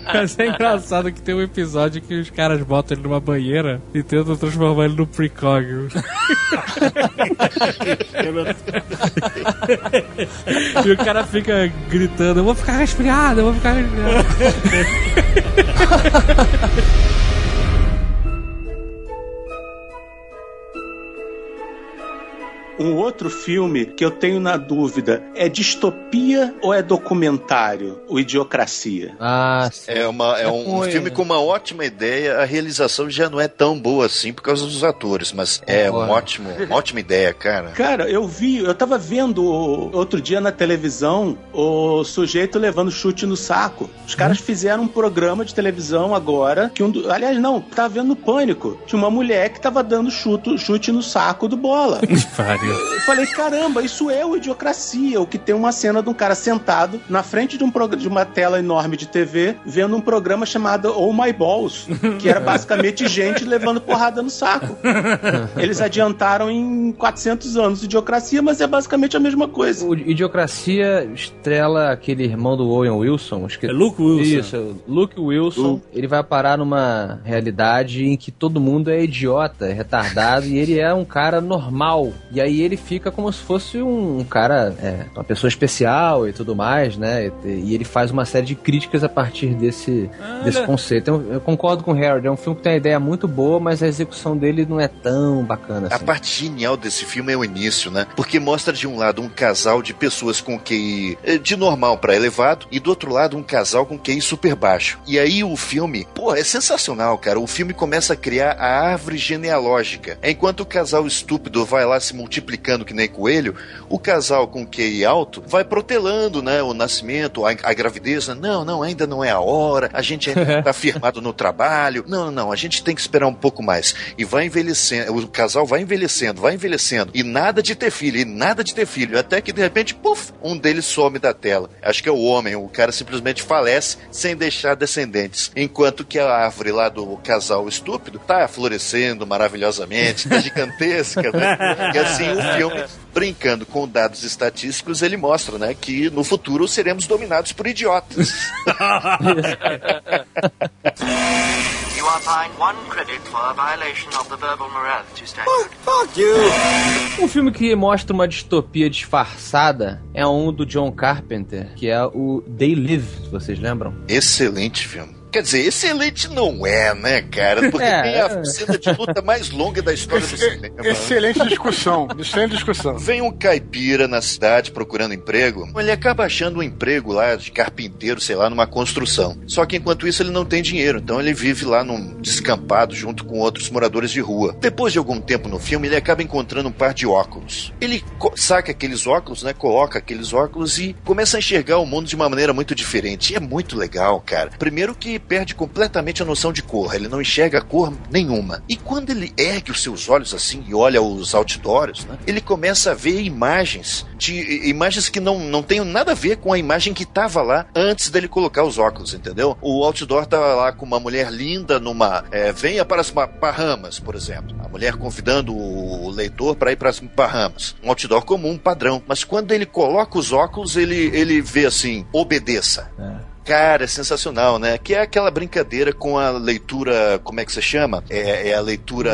Mas é engraçado que tem um episódio que os caras botam ele numa banheira e tentam transformar ele no precog. e o cara fica gritando, eu vou ficar resfriado, eu vou ficar resfriado. Um outro filme que eu tenho na dúvida é distopia ou é documentário? O Idiocracia. Ah, sim. É, uma, é um Foi, filme com uma ótima ideia. A realização já não é tão boa assim por causa dos atores, mas é um ótimo, uma ótima ideia, cara. Cara, eu vi, eu tava vendo outro dia na televisão o sujeito levando chute no saco. Os caras fizeram um programa de televisão agora, que um do- aliás, não, tava vendo no pânico. Tinha uma mulher que tava dando chute, chute no saco do bola. Eu falei, caramba, isso é o Idiocracia, o que tem uma cena de um cara sentado na frente de, um de uma tela enorme de TV, vendo um programa chamado Oh My Balls, que era basicamente gente levando porrada no saco. Eles adiantaram em 400 anos Idiocracia, mas é basicamente a mesma coisa. O Idiocracia estrela aquele irmão do Owen Wilson. Acho que... É Luke Wilson. Isso, Luke Wilson. Ele vai parar numa realidade em que todo mundo é idiota, é retardado, e ele é um cara normal. E aí ele fica como se fosse um cara, é, uma pessoa especial e tudo mais, né? E, e ele faz uma série de críticas a partir desse, desse conceito. Eu, eu concordo com o Harold, é um filme que tem uma ideia muito boa, mas a execução dele não é tão bacana A assim. parte genial desse filme é o início, né? Porque mostra de um lado um casal de pessoas com QI eh, de normal pra elevado e do outro lado um casal com QI super baixo. E aí o filme, pô, é sensacional, cara. O filme começa a criar a árvore genealógica. Enquanto o casal estúpido vai lá se multiplicando que nem coelho, o casal com QI alto vai protelando, né, o nascimento, a, a gravidez. né? Não, não, ainda não é a hora. A gente ainda tá firmado no trabalho. Não, não, não, a gente tem que esperar um pouco mais. E vai envelhecendo, o casal vai envelhecendo, vai envelhecendo. E nada de ter filho, e nada de ter filho. Até que de repente, puf, um deles some da tela. Acho que é o homem, o cara simplesmente falece sem deixar descendentes. Enquanto que a árvore lá do casal estúpido tá florescendo maravilhosamente, tá gigantesca, né? E assim o filme, brincando com dados estatísticos, ele mostra, né, que no futuro seremos dominados por idiotas. You are fined one credit for a violation of the verbal morality standard. Um filme que mostra uma distopia disfarçada é um do John Carpenter, que é o They Live, se vocês lembram. Excelente filme. Quer dizer, excelente não é, né, cara? Porque É, tem a cena de luta mais longa da história do cinema. Excelente discussão. Excelente discussão. Vem um caipira na cidade procurando emprego. Ele acaba achando um emprego lá de carpinteiro, sei lá, numa construção. Só que enquanto isso ele não tem dinheiro, então ele vive lá num descampado junto com outros moradores de rua. Depois de algum tempo no filme, ele acaba encontrando um par de óculos. Ele saca aqueles óculos, né? Coloca aqueles óculos e começa a enxergar o mundo de uma maneira muito diferente. E é muito legal, cara. Primeiro que perde completamente a noção de cor, ele não enxerga cor nenhuma. E quando ele ergue os seus olhos assim e olha os outdoors, né, ele começa a ver imagens de imagens que não, não tem nada a ver com a imagem que estava lá antes dele colocar os óculos, entendeu? O outdoor tava lá com uma mulher linda numa é, venha para as Bahamas, por exemplo. A mulher convidando o leitor para ir para as Bahamas. Um outdoor comum, padrão. Mas quando ele coloca os óculos, ele, ele vê assim, obedeça. É. Cara, é sensacional, né? Que é aquela brincadeira com a leitura, como é que você chama? É, é a leitura.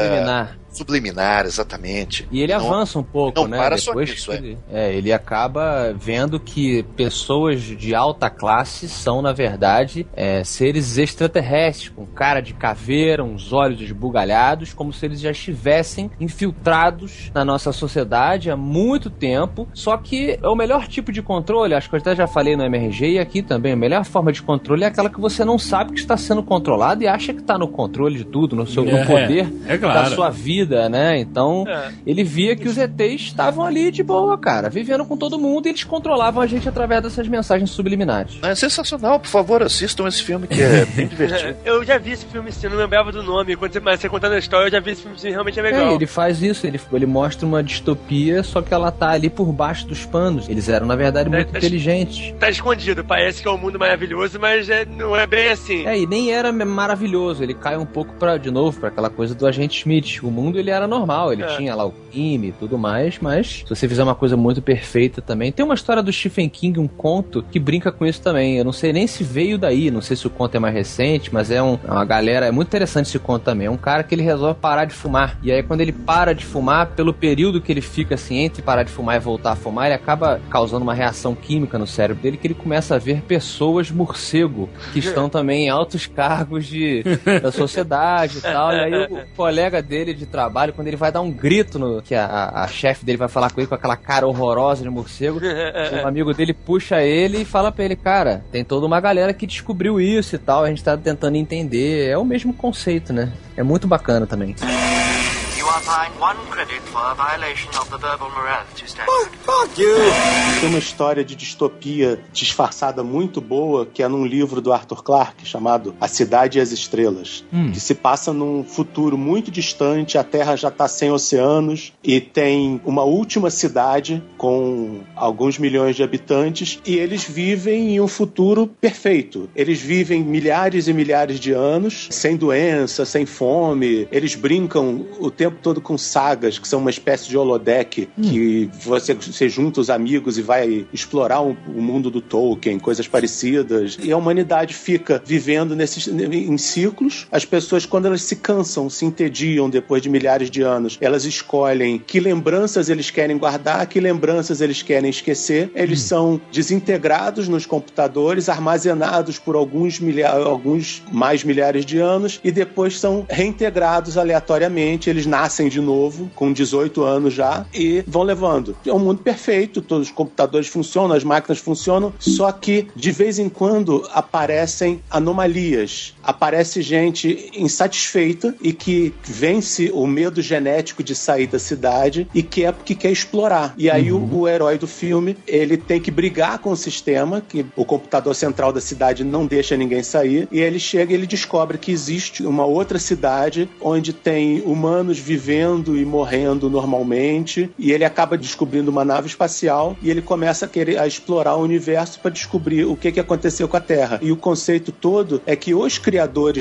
Subliminar, exatamente. E ele Não- avança um pouco, não né? para só Depois nisso, que é. ele, é, ele acaba vendo que pessoas de alta classe são, na verdade, é, seres extraterrestres, com cara de caveira, uns olhos esbugalhados, como se eles já estivessem infiltrados na nossa sociedade há muito tempo. Só que é o melhor tipo de controle, acho que eu até já falei no MRG e aqui também, a melhor forma de controle é aquela que você não sabe que está sendo controlado e acha que está no controle de tudo, no seu no É, poder é claro. da sua vida, né? Então, É. ele via que os ETs estavam ali de boa, cara, vivendo com todo mundo e eles controlavam a gente através dessas mensagens subliminares. É sensacional, por favor, assistam esse filme que é bem divertido. Eu já vi esse filme sim, eu não lembrava do nome. Quando você, mas você contando a história, eu já vi esse filme sim, realmente é legal. É, ele faz isso, ele, ele mostra uma distopia, só que ela tá ali por baixo dos panos. Eles eram, na verdade, muito É, inteligentes. Tá escondido, parece que é um mundo maravilhoso, mas é- não é bem assim. É, e nem era maravilhoso, ele cai um pouco para de novo para aquela coisa do agente Smith. O mundo ele era normal, ele É. tinha lá o crime e tudo mais, mas se você fizer uma coisa muito perfeita também. Tem uma história do Stephen King, um conto que brinca com isso também. Eu não sei nem se veio daí, não sei se o conto é mais recente, mas é um, é uma galera, é muito interessante esse conto também. É um cara que ele resolve parar de fumar. E aí quando ele para de fumar, pelo período que ele fica assim entre parar de fumar e voltar a fumar, ele acaba causando uma reação química no cérebro dele que ele começa a ver pessoas morcego que estão também em altos cargos de, da sociedade e tal. E aí o colega dele de trabalho, quando ele vai dar um grito no que a, a- chefe dele vai falar com ele com aquela cara horrorosa de morcego, um amigo dele puxa ele e fala pra ele, cara, tem toda uma galera que descobriu isso e tal, a gente tá tentando entender. É o mesmo conceito, né? É muito bacana também. You Tem uma história de distopia disfarçada muito boa, que é num livro do Arthur Clarke chamado A Cidade e as Estrelas, que se passa num futuro muito distante, a Terra já está sem oceanos e tem uma última cidade com alguns milhões de habitantes e eles vivem em um futuro perfeito. Eles vivem milhares e milhares de anos sem doença, sem fome. Eles brincam o tempo todo com sagas, que são uma espécie de holodeck que você, você junta os amigos e vai explorar o, o mundo do Tolkien, coisas parecidas. E a humanidade fica vivendo nesses, em ciclos. As pessoas, quando elas se cansam, se entediam depois de milhares de anos, elas escolhem que lembranças eles querem guardar, que lembranças eles querem esquecer. Eles são desintegrados nos computadores, armazenados por alguns, milha alguns mais milhares de anos e depois são reintegrados aleatoriamente. Eles nascem de novo, com 18 anos já, e vão levando. É um mundo perfeito, todos os computadores funcionam, as máquinas funcionam, só que de vez em quando aparecem anomalias. Aparece gente insatisfeita e que vence o medo genético de sair da cidade e quer porque quer explorar. E aí o, o herói do filme, ele tem que brigar com o sistema, que o computador central da cidade não deixa ninguém sair, e ele chega e ele descobre que existe uma outra cidade onde tem humanos vivendo e morrendo normalmente, e ele acaba descobrindo uma nave espacial e ele começa a querer a explorar o universo para descobrir o que, que aconteceu com a Terra. E o conceito todo é que os criadores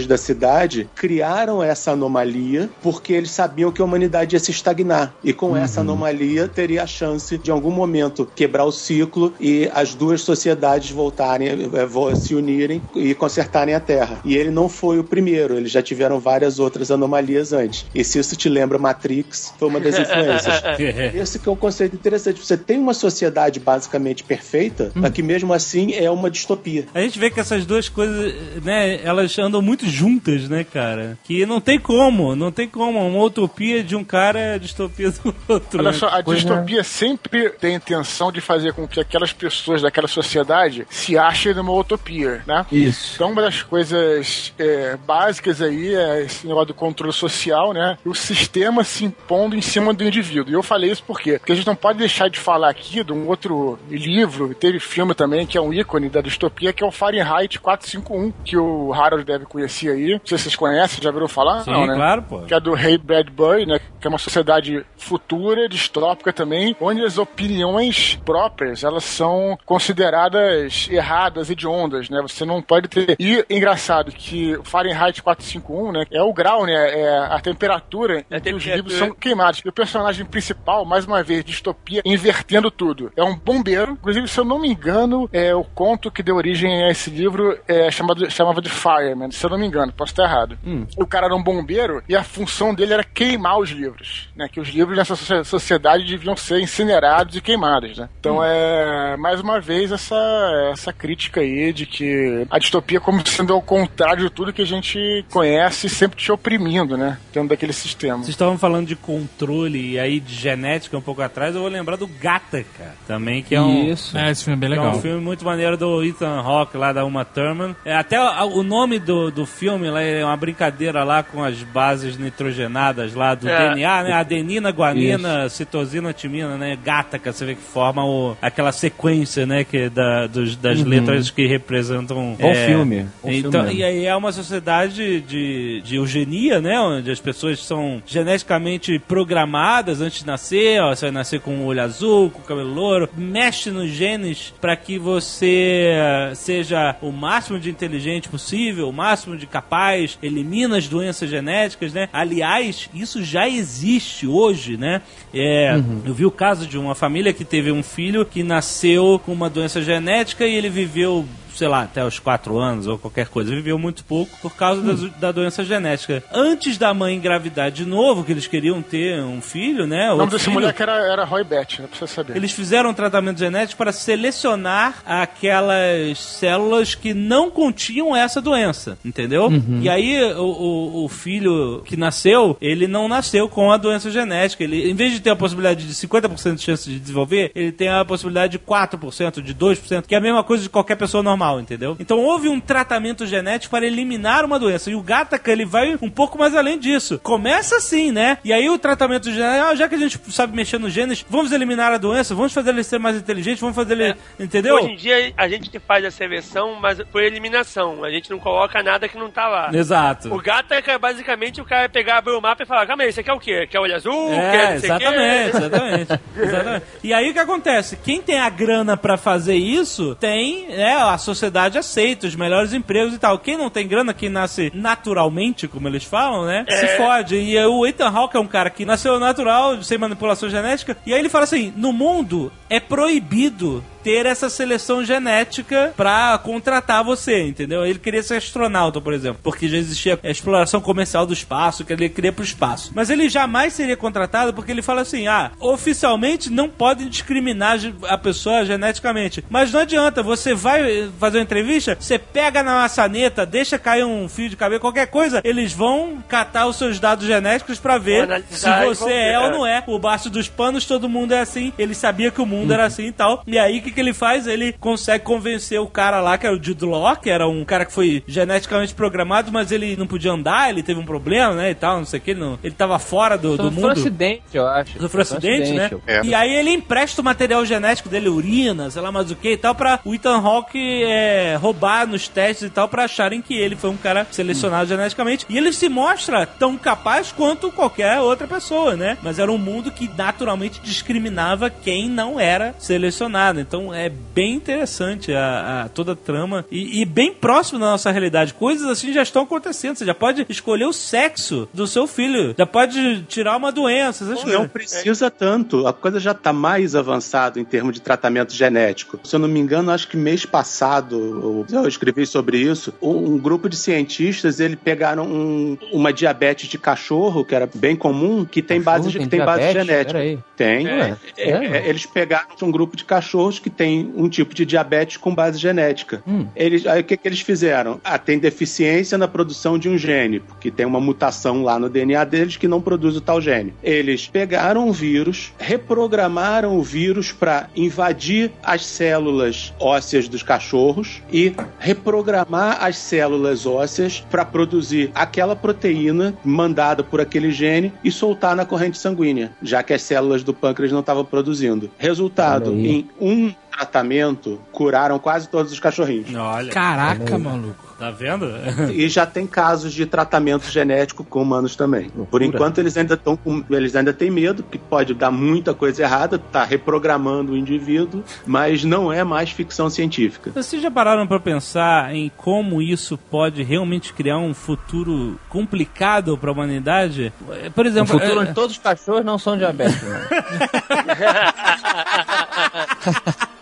da cidade criaram essa anomalia porque eles sabiam que a humanidade ia se estagnar. E com essa anomalia teria a chance de, em algum momento, quebrar o ciclo e as duas sociedades voltarem, eh, vo- se unirem e consertarem a Terra. E ele não foi o primeiro, eles já tiveram várias outras anomalias antes. E se isso te lembra Matrix, foi uma das influências. Esse que é um conceito interessante. Você tem uma sociedade basicamente perfeita, mas que mesmo assim é uma distopia. A gente vê que essas duas coisas, né, elas andam muito juntas, né, cara? Que não tem como, não tem como. Uma utopia de um cara é a distopia do outro. Olha né? só, a Pois é. distopia sempre tem a intenção de fazer com que aquelas pessoas daquela sociedade se achem numa utopia, né? Isso. Então, uma das coisas é, básicas aí é esse negócio do controle social, né? O sistema se impondo em cima do indivíduo. E eu falei isso por quê? Porque a gente não pode deixar de falar aqui de um outro livro, teve filme também, que é um ícone da distopia, que é o Fahrenheit 451, que o Harold deve conhecer aí. Não sei se vocês conhecem, já viram falar? Sim, não, né? claro, pô. Que é do Ray Bradbury, né? Que é uma sociedade futura, distópica também, onde as opiniões próprias, elas são consideradas erradas, hediondas, né? Você não pode ter... E engraçado que Fahrenheit 451, né? É o grau, né? É a temperatura É em que os temperatura. livros são queimados. E o personagem principal, mais uma vez, distopia, invertendo tudo. É um bombeiro. Inclusive, se eu não me engano, é o conto que deu origem a esse livro é chamado, chamava de Fireman. Se eu não me engano, posso estar errado. O cara era um bombeiro e a função dele era queimar os livros. Né? Que os livros nessa socie- sociedade deviam ser incinerados e queimados. Né? Então é mais uma vez essa, essa crítica aí de que a distopia como sendo ao contrário de tudo que a gente conhece, sempre te oprimindo, né? Dentro daquele sistema. Vocês estavam falando de controle e aí de genética um pouco atrás, eu vou lembrar do Gattaca também, que é um... Isso. É, esse filme é bem que É legal. um filme muito maneiro do Ethan Hawke lá da Uma Thurman. É, até o, o nome do, do filme lá é uma brincadeira lá com as bases nitrogenadas lá do É. DNA, né? Adenina, guanina, citosina, timina, né? Gataca, você vê que forma o, aquela sequência, né? Que da, dos- das letras que representam. Bom é, filme. Bom então, filme e aí é uma sociedade de, de eugenia, né? Onde as pessoas são geneticamente programadas antes de nascer. Ó, você vai nascer com o olho azul, com o cabelo louro. Mexe nos genes para que você eh, seja o máximo de inteligente possível, o máximo de capaz. Elimina as doenças genéticas, né? Aliás, isso já existe hoje, né? É, Eu vi o caso de uma família que teve um filho que nasceu com uma doença genética e ele viveu sei lá, até os 4 anos ou qualquer coisa, viveu muito pouco por causa das- da, doença genética. Antes da mãe engravidar de novo, que eles queriam ter um filho, né? O nome desse moleque era, era Roy né? Pra você saber. eles fizeram um tratamento genético para selecionar aquelas células que não continham essa doença, entendeu? E aí o, o- o filho que nasceu, ele não nasceu com a doença genética. Ele, em vez de ter a possibilidade de 50% de chance de desenvolver, ele tem a possibilidade de 4%, de 2%, que é a mesma coisa de qualquer pessoa normal, entendeu? Então houve um tratamento genético para eliminar uma doença. E o Gattaca, ele vai um pouco mais além disso. Começa assim, né? E aí o tratamento genético, ah, já que a gente sabe mexer nos genes, vamos eliminar a doença, vamos fazer ele ser mais inteligente, vamos fazer ele. Entendeu? Hoje em dia a gente faz a seleção, mas por eliminação. A gente não coloca nada que não tá lá. Exato. O gato é basicamente o cara pegar, abrir o mapa e falar: calma aí, você quer o quê? Quer olho azul? É, quer não sei o quê?" exatamente, exatamente, exatamente. E aí o que acontece? Quem tem a grana pra fazer isso, tem, né, a sociedade aceita os melhores empregos e tal. Quem não tem grana, que nasce naturalmente, como eles falam, né, se fode. E o Ethan Hawke é um cara que nasceu natural, sem manipulação genética, e aí ele fala assim, no mundo é proibido ter essa seleção genética pra contratar você, entendeu? Ele queria ser astronauta, por exemplo, porque já existia a exploração comercial do espaço, que ele queria pro espaço. Mas ele jamais seria contratado porque ele fala assim: ah, oficialmente não podem discriminar a pessoa geneticamente. Mas não adianta, você vai fazer uma entrevista, você pega na maçaneta, deixa cair um fio de cabelo, qualquer coisa, eles vão catar os seus dados genéticos pra ver se você é ou é. não é. Por baixo dos panos todo mundo é assim. Ele sabia que o mundo era assim e tal. E aí o que, que ele faz? Ele consegue convencer o cara lá, que era o Jude Law, que era um cara que foi geneticamente programado, mas ele não podia andar, ele teve um problema, né? E tal, não sei o que. Ele, não, ele tava fora do, do Sofreu mundo. acidente, eu acho. Sofreu acidente, né? É. E aí ele empresta o material genético dele, urina, sei lá mais o que e tal, pra o Ethan Hawke é, roubar nos testes e tal, pra acharem que ele foi um cara selecionado geneticamente. E ele se mostra tão capaz quanto qualquer outra pessoa, né? Mas era um mundo que naturalmente discriminava quem não era selecionado. Então é bem interessante a, a- toda a trama e, e bem próximo da nossa realidade. Coisas assim já estão acontecendo. Você já pode escolher o sexo do seu filho, já pode tirar uma doença. Não precisa tanto. A coisa já está mais avançada em termos de tratamento genético. Se eu não me engano, acho que mês passado eu escrevi sobre isso. Um, grupo de cientistas ele pegaram um- uma diabetes de cachorro que era bem comum, que tem Cachorro base tem que tem base genética. Peraí. Tem. É, sério? é, eles pegaram um grupo de cachorros que tem um tipo de diabetes com base genética. Eles, aí o que, que eles fizeram? Ah, tem deficiência na produção de um gene, porque tem uma mutação lá no DNA deles que não produz o tal gene. Eles pegaram o vírus, reprogramaram o vírus para invadir as células ósseas dos cachorros e reprogramar as células ósseas para produzir aquela proteína mandada por aquele gene e soltar na corrente sanguínea, já que as células do pâncreas não estavam produzindo. Resultado, em um tratamento, curaram quase todos os cachorrinhos. Olha, Caraca, maluco. tá vendo? E já tem casos de tratamento genético com humanos também. Por enquanto eles ainda estão com, eles ainda têm medo que pode dar muita coisa errada, tá reprogramando o indivíduo, mas não é mais ficção científica. Vocês já pararam pra pensar em como isso pode realmente criar um futuro complicado pra humanidade? Por No exemplo, futuro é- onde todos os cachorros não são diabéticos.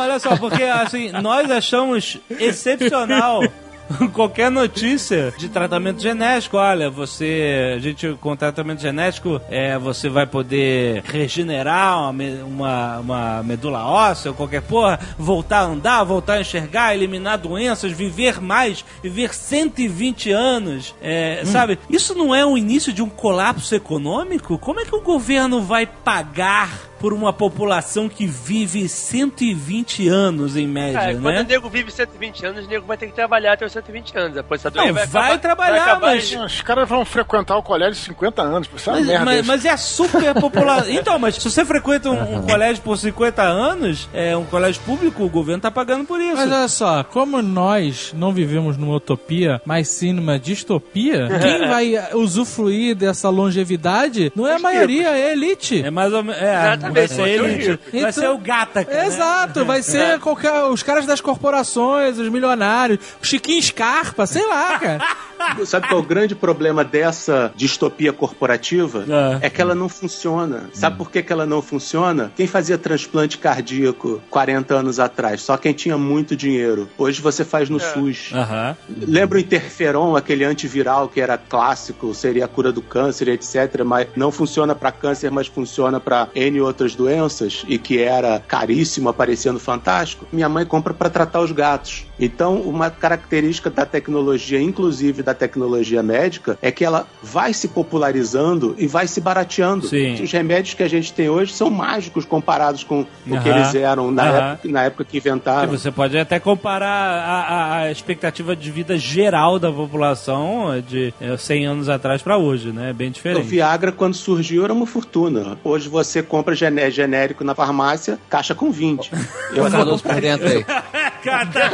Não, olha só, porque assim, nós achamos excepcional qualquer notícia de tratamento genético. Olha, você, a gente com tratamento genético, é, você vai poder regenerar uma, uma, uma medula óssea ou qualquer porra, voltar a andar, voltar a enxergar, eliminar doenças, viver mais, viver 120 anos, é, sabe? Isso não é o início de um colapso econômico? Como é que o governo vai pagar por uma população que vive 120 anos em média, Cara, quando né? o nego vive 120 anos, o nego vai ter que trabalhar até os 120 anos. A aposentadoria Não, vai, vai acabar, trabalhar, vai mas- Os caras vão frequentar o colégio 50 anos, por isso é uma Mas, merda. mas, mas é a superpopulação. Então, mas se você frequenta um, um colégio por 50 anos, é um colégio público, o governo tá pagando por isso. Mas olha só, como nós não vivemos numa utopia, mas sim numa distopia, quem vai usufruir dessa longevidade não é a maioria, é a elite. É mais ou menos. É, vai ser elite. rico. Vai Então- ser o gata, cara. Exato, vai ser qualquer, os caras das corporações, os milionários, o Chiquinho Scarpa, sei lá, cara. Sabe qual é o grande problema dessa distopia corporativa? É. É que ela não funciona. Sabe por que, que ela não funciona? Quem fazia transplante cardíaco 40 anos atrás? Só quem tinha muito dinheiro. Hoje você faz no SUS. Aham. Lembra o interferon, aquele antiviral que era clássico, seria a cura do câncer, etc. Mas não funciona para câncer, mas funciona para N outras doenças e que era caríssimo, aparecendo fantástico. Minha mãe compra para tratar os gatos. Então, uma característica da tecnologia, inclusive da tecnologia médica, é que ela vai se popularizando e vai se barateando. Sim. Os remédios que a gente tem hoje são mágicos comparados com o que eles eram na, época, na época que E inventaram. você pode até comparar a, a- a expectativa de vida geral da população de é, 100 anos atrás pra hoje, né? É bem O diferente. Viagra, quando surgiu, era uma fortuna. Hoje você compra gené- genérico na farmácia, caixa com 20. Eu Olha o Cardoso por dentro aí. Cara, tá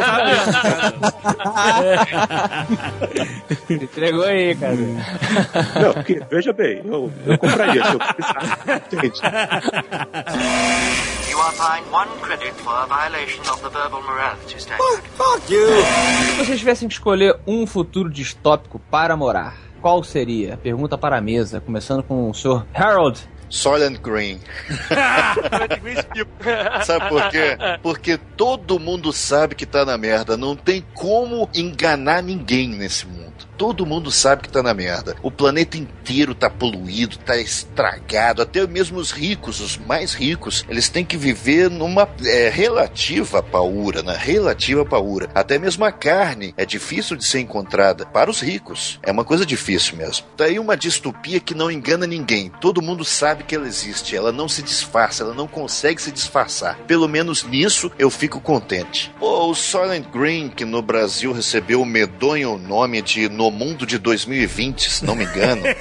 Entregou aí, cara. Não, porque, veja bem, eu, eu compraria se eu precisasse. Gente, You are fined one credit for a violation of the verbal morality standard. Se vocês tivessem que escolher um futuro distópico para morar, qual seria? Pergunta para a mesa, começando com o Sr. Harold. Soylent Green. Sabe por quê? Porque todo mundo sabe que tá na merda. Não tem como enganar ninguém nesse mundo. Todo mundo sabe que tá na merda. O planeta inteiro tá poluído, tá estragado. Até mesmo os ricos, os mais ricos, eles têm que viver numa é, relativa paura, na relativa paura. Até mesmo a carne é difícil de ser encontrada para os ricos. É uma coisa difícil mesmo. Daí uma distopia que não engana ninguém. Todo mundo sabe que ela existe. Ela não se disfarça, ela não consegue se disfarçar. Pelo menos nisso eu fico contente. Pô, o Silent Green, que no Brasil recebeu o medonho nome de No Mundo de 2020, se não me engano.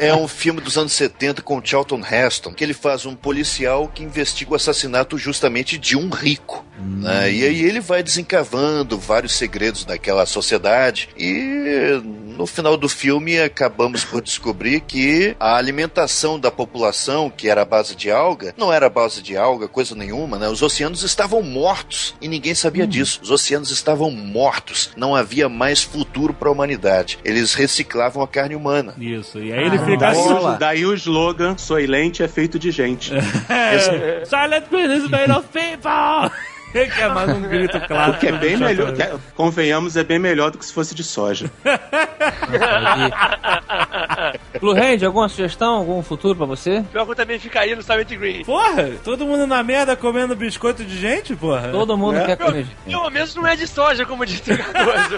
É um filme dos anos 70 com Charlton Heston, que ele faz um policial que investiga o assassinato justamente de um rico. né? E aí ele vai desencavando vários segredos daquela sociedade e no final do filme acabamos por descobrir que a alimentação da população, que era a base de alga, não era a base de alga, coisa nenhuma, né? Os oceanos estavam mortos e ninguém sabia disso. Os oceanos estavam mortos, não havia mais futuro para a humanidade. Eles reciclavam a carne humana. Isso, e aí ele fica daí, assim. o- daí o slogan, Soylente é feito de gente. É, Silent is made of people! Que é mais um grito clássico. O que é bem melhor, é- convenhamos, é bem melhor do que se fosse de soja. Blue Hand, alguma sugestão, algum futuro pra você? Pior que eu também ficaria no Silent Green. Porra, todo mundo na merda comendo biscoito de gente, porra? Todo mundo É. quer comer. Pelo menos não é de soja, como disse o Cardoso.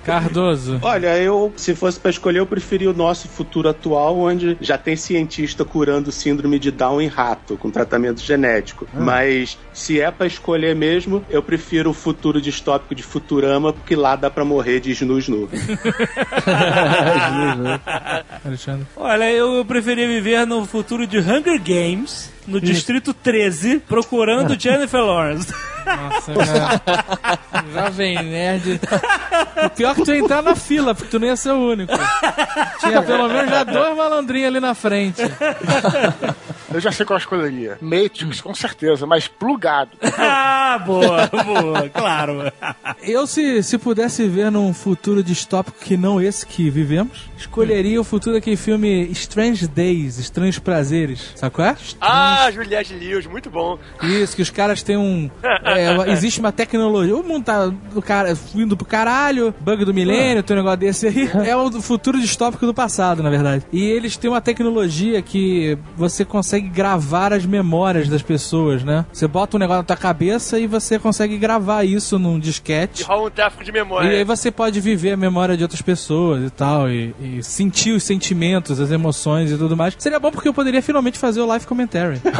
Cardoso. Olha, eu, se fosse pra escolher, eu preferia o nosso futuro atual, onde já tem cientista curando síndrome de Down em rato, com tratamento genético. Mas se é pra escolher mesmo, eu prefiro o futuro distópico de Futurama, porque lá dá pra morrer de snus-nu. Alexandre. Olha, eu preferia viver no futuro de Hunger Games, no Distrito 13, procurando Jennifer Lawrence. Nossa, cara. Jovem Nerd. O pior é que tu ia entrar na fila, porque tu não ia ser o único. Tinha pelo menos já dois malandrinhos ali na frente. Eu já sei qual eu escolheria. Matrix, com certeza, mas plugado. ah, boa, boa, claro. Eu, se, se pudesse ver num futuro distópico que não esse que vivemos, escolheria o futuro daquele filme Strange Days, Estranhos Prazeres. Sabe qual é? ah, Juliette Lewis, muito bom. Isso, que os caras têm um. é, existe uma tecnologia. O mundo tá do cara, indo pro caralho, bug do milênio, tem um negócio desse aí. É o futuro distópico do passado, na verdade. E eles têm uma tecnologia que você consegue gravar as memórias das pessoas, né? Você bota um negócio na tua cabeça e você consegue gravar isso num E disquete. rola um tráfico de E aí memória. você pode viver a memória de outras pessoas e tal, e, e sentir os sentimentos, as emoções e tudo mais. Seria bom porque eu poderia finalmente fazer o live commentary.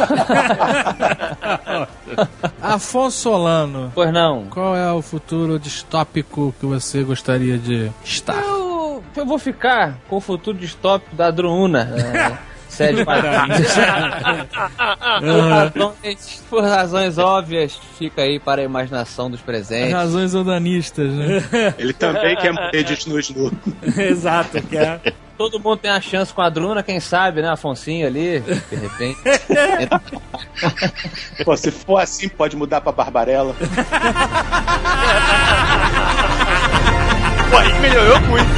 Afonso Solano, Pois não. qual é o futuro distópico que você gostaria de estar? Eu, eu vou ficar com o futuro distópico da Druuna. É, série quadrinhos. por, razões, por razões óbvias, fica aí para a imaginação dos presentes. razões odanistas, né? Ele também quer morrer de snus-nu. Exato, que é. Todo mundo tem a chance com a Druna, quem sabe, né? Afonsinho ali, de repente. Pô, se for assim, pode mudar pra Barbarella. Pô, aí melhorou muito.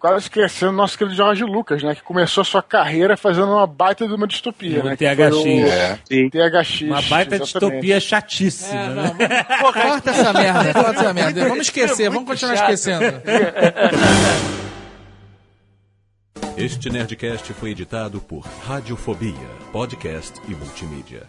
Quase esquecendo o nosso querido Jorge Lucas, né? Que começou a sua carreira fazendo uma baita de uma distopia, né? que THX. foi o- É. THX. Uma baita exatamente. distopia chatíssima. né? Corta essa merda, corta essa merda. Vamos esquecer, vamos continuar esquecendo. Este Nerdcast foi editado por Radiofobia, podcast e multimídia.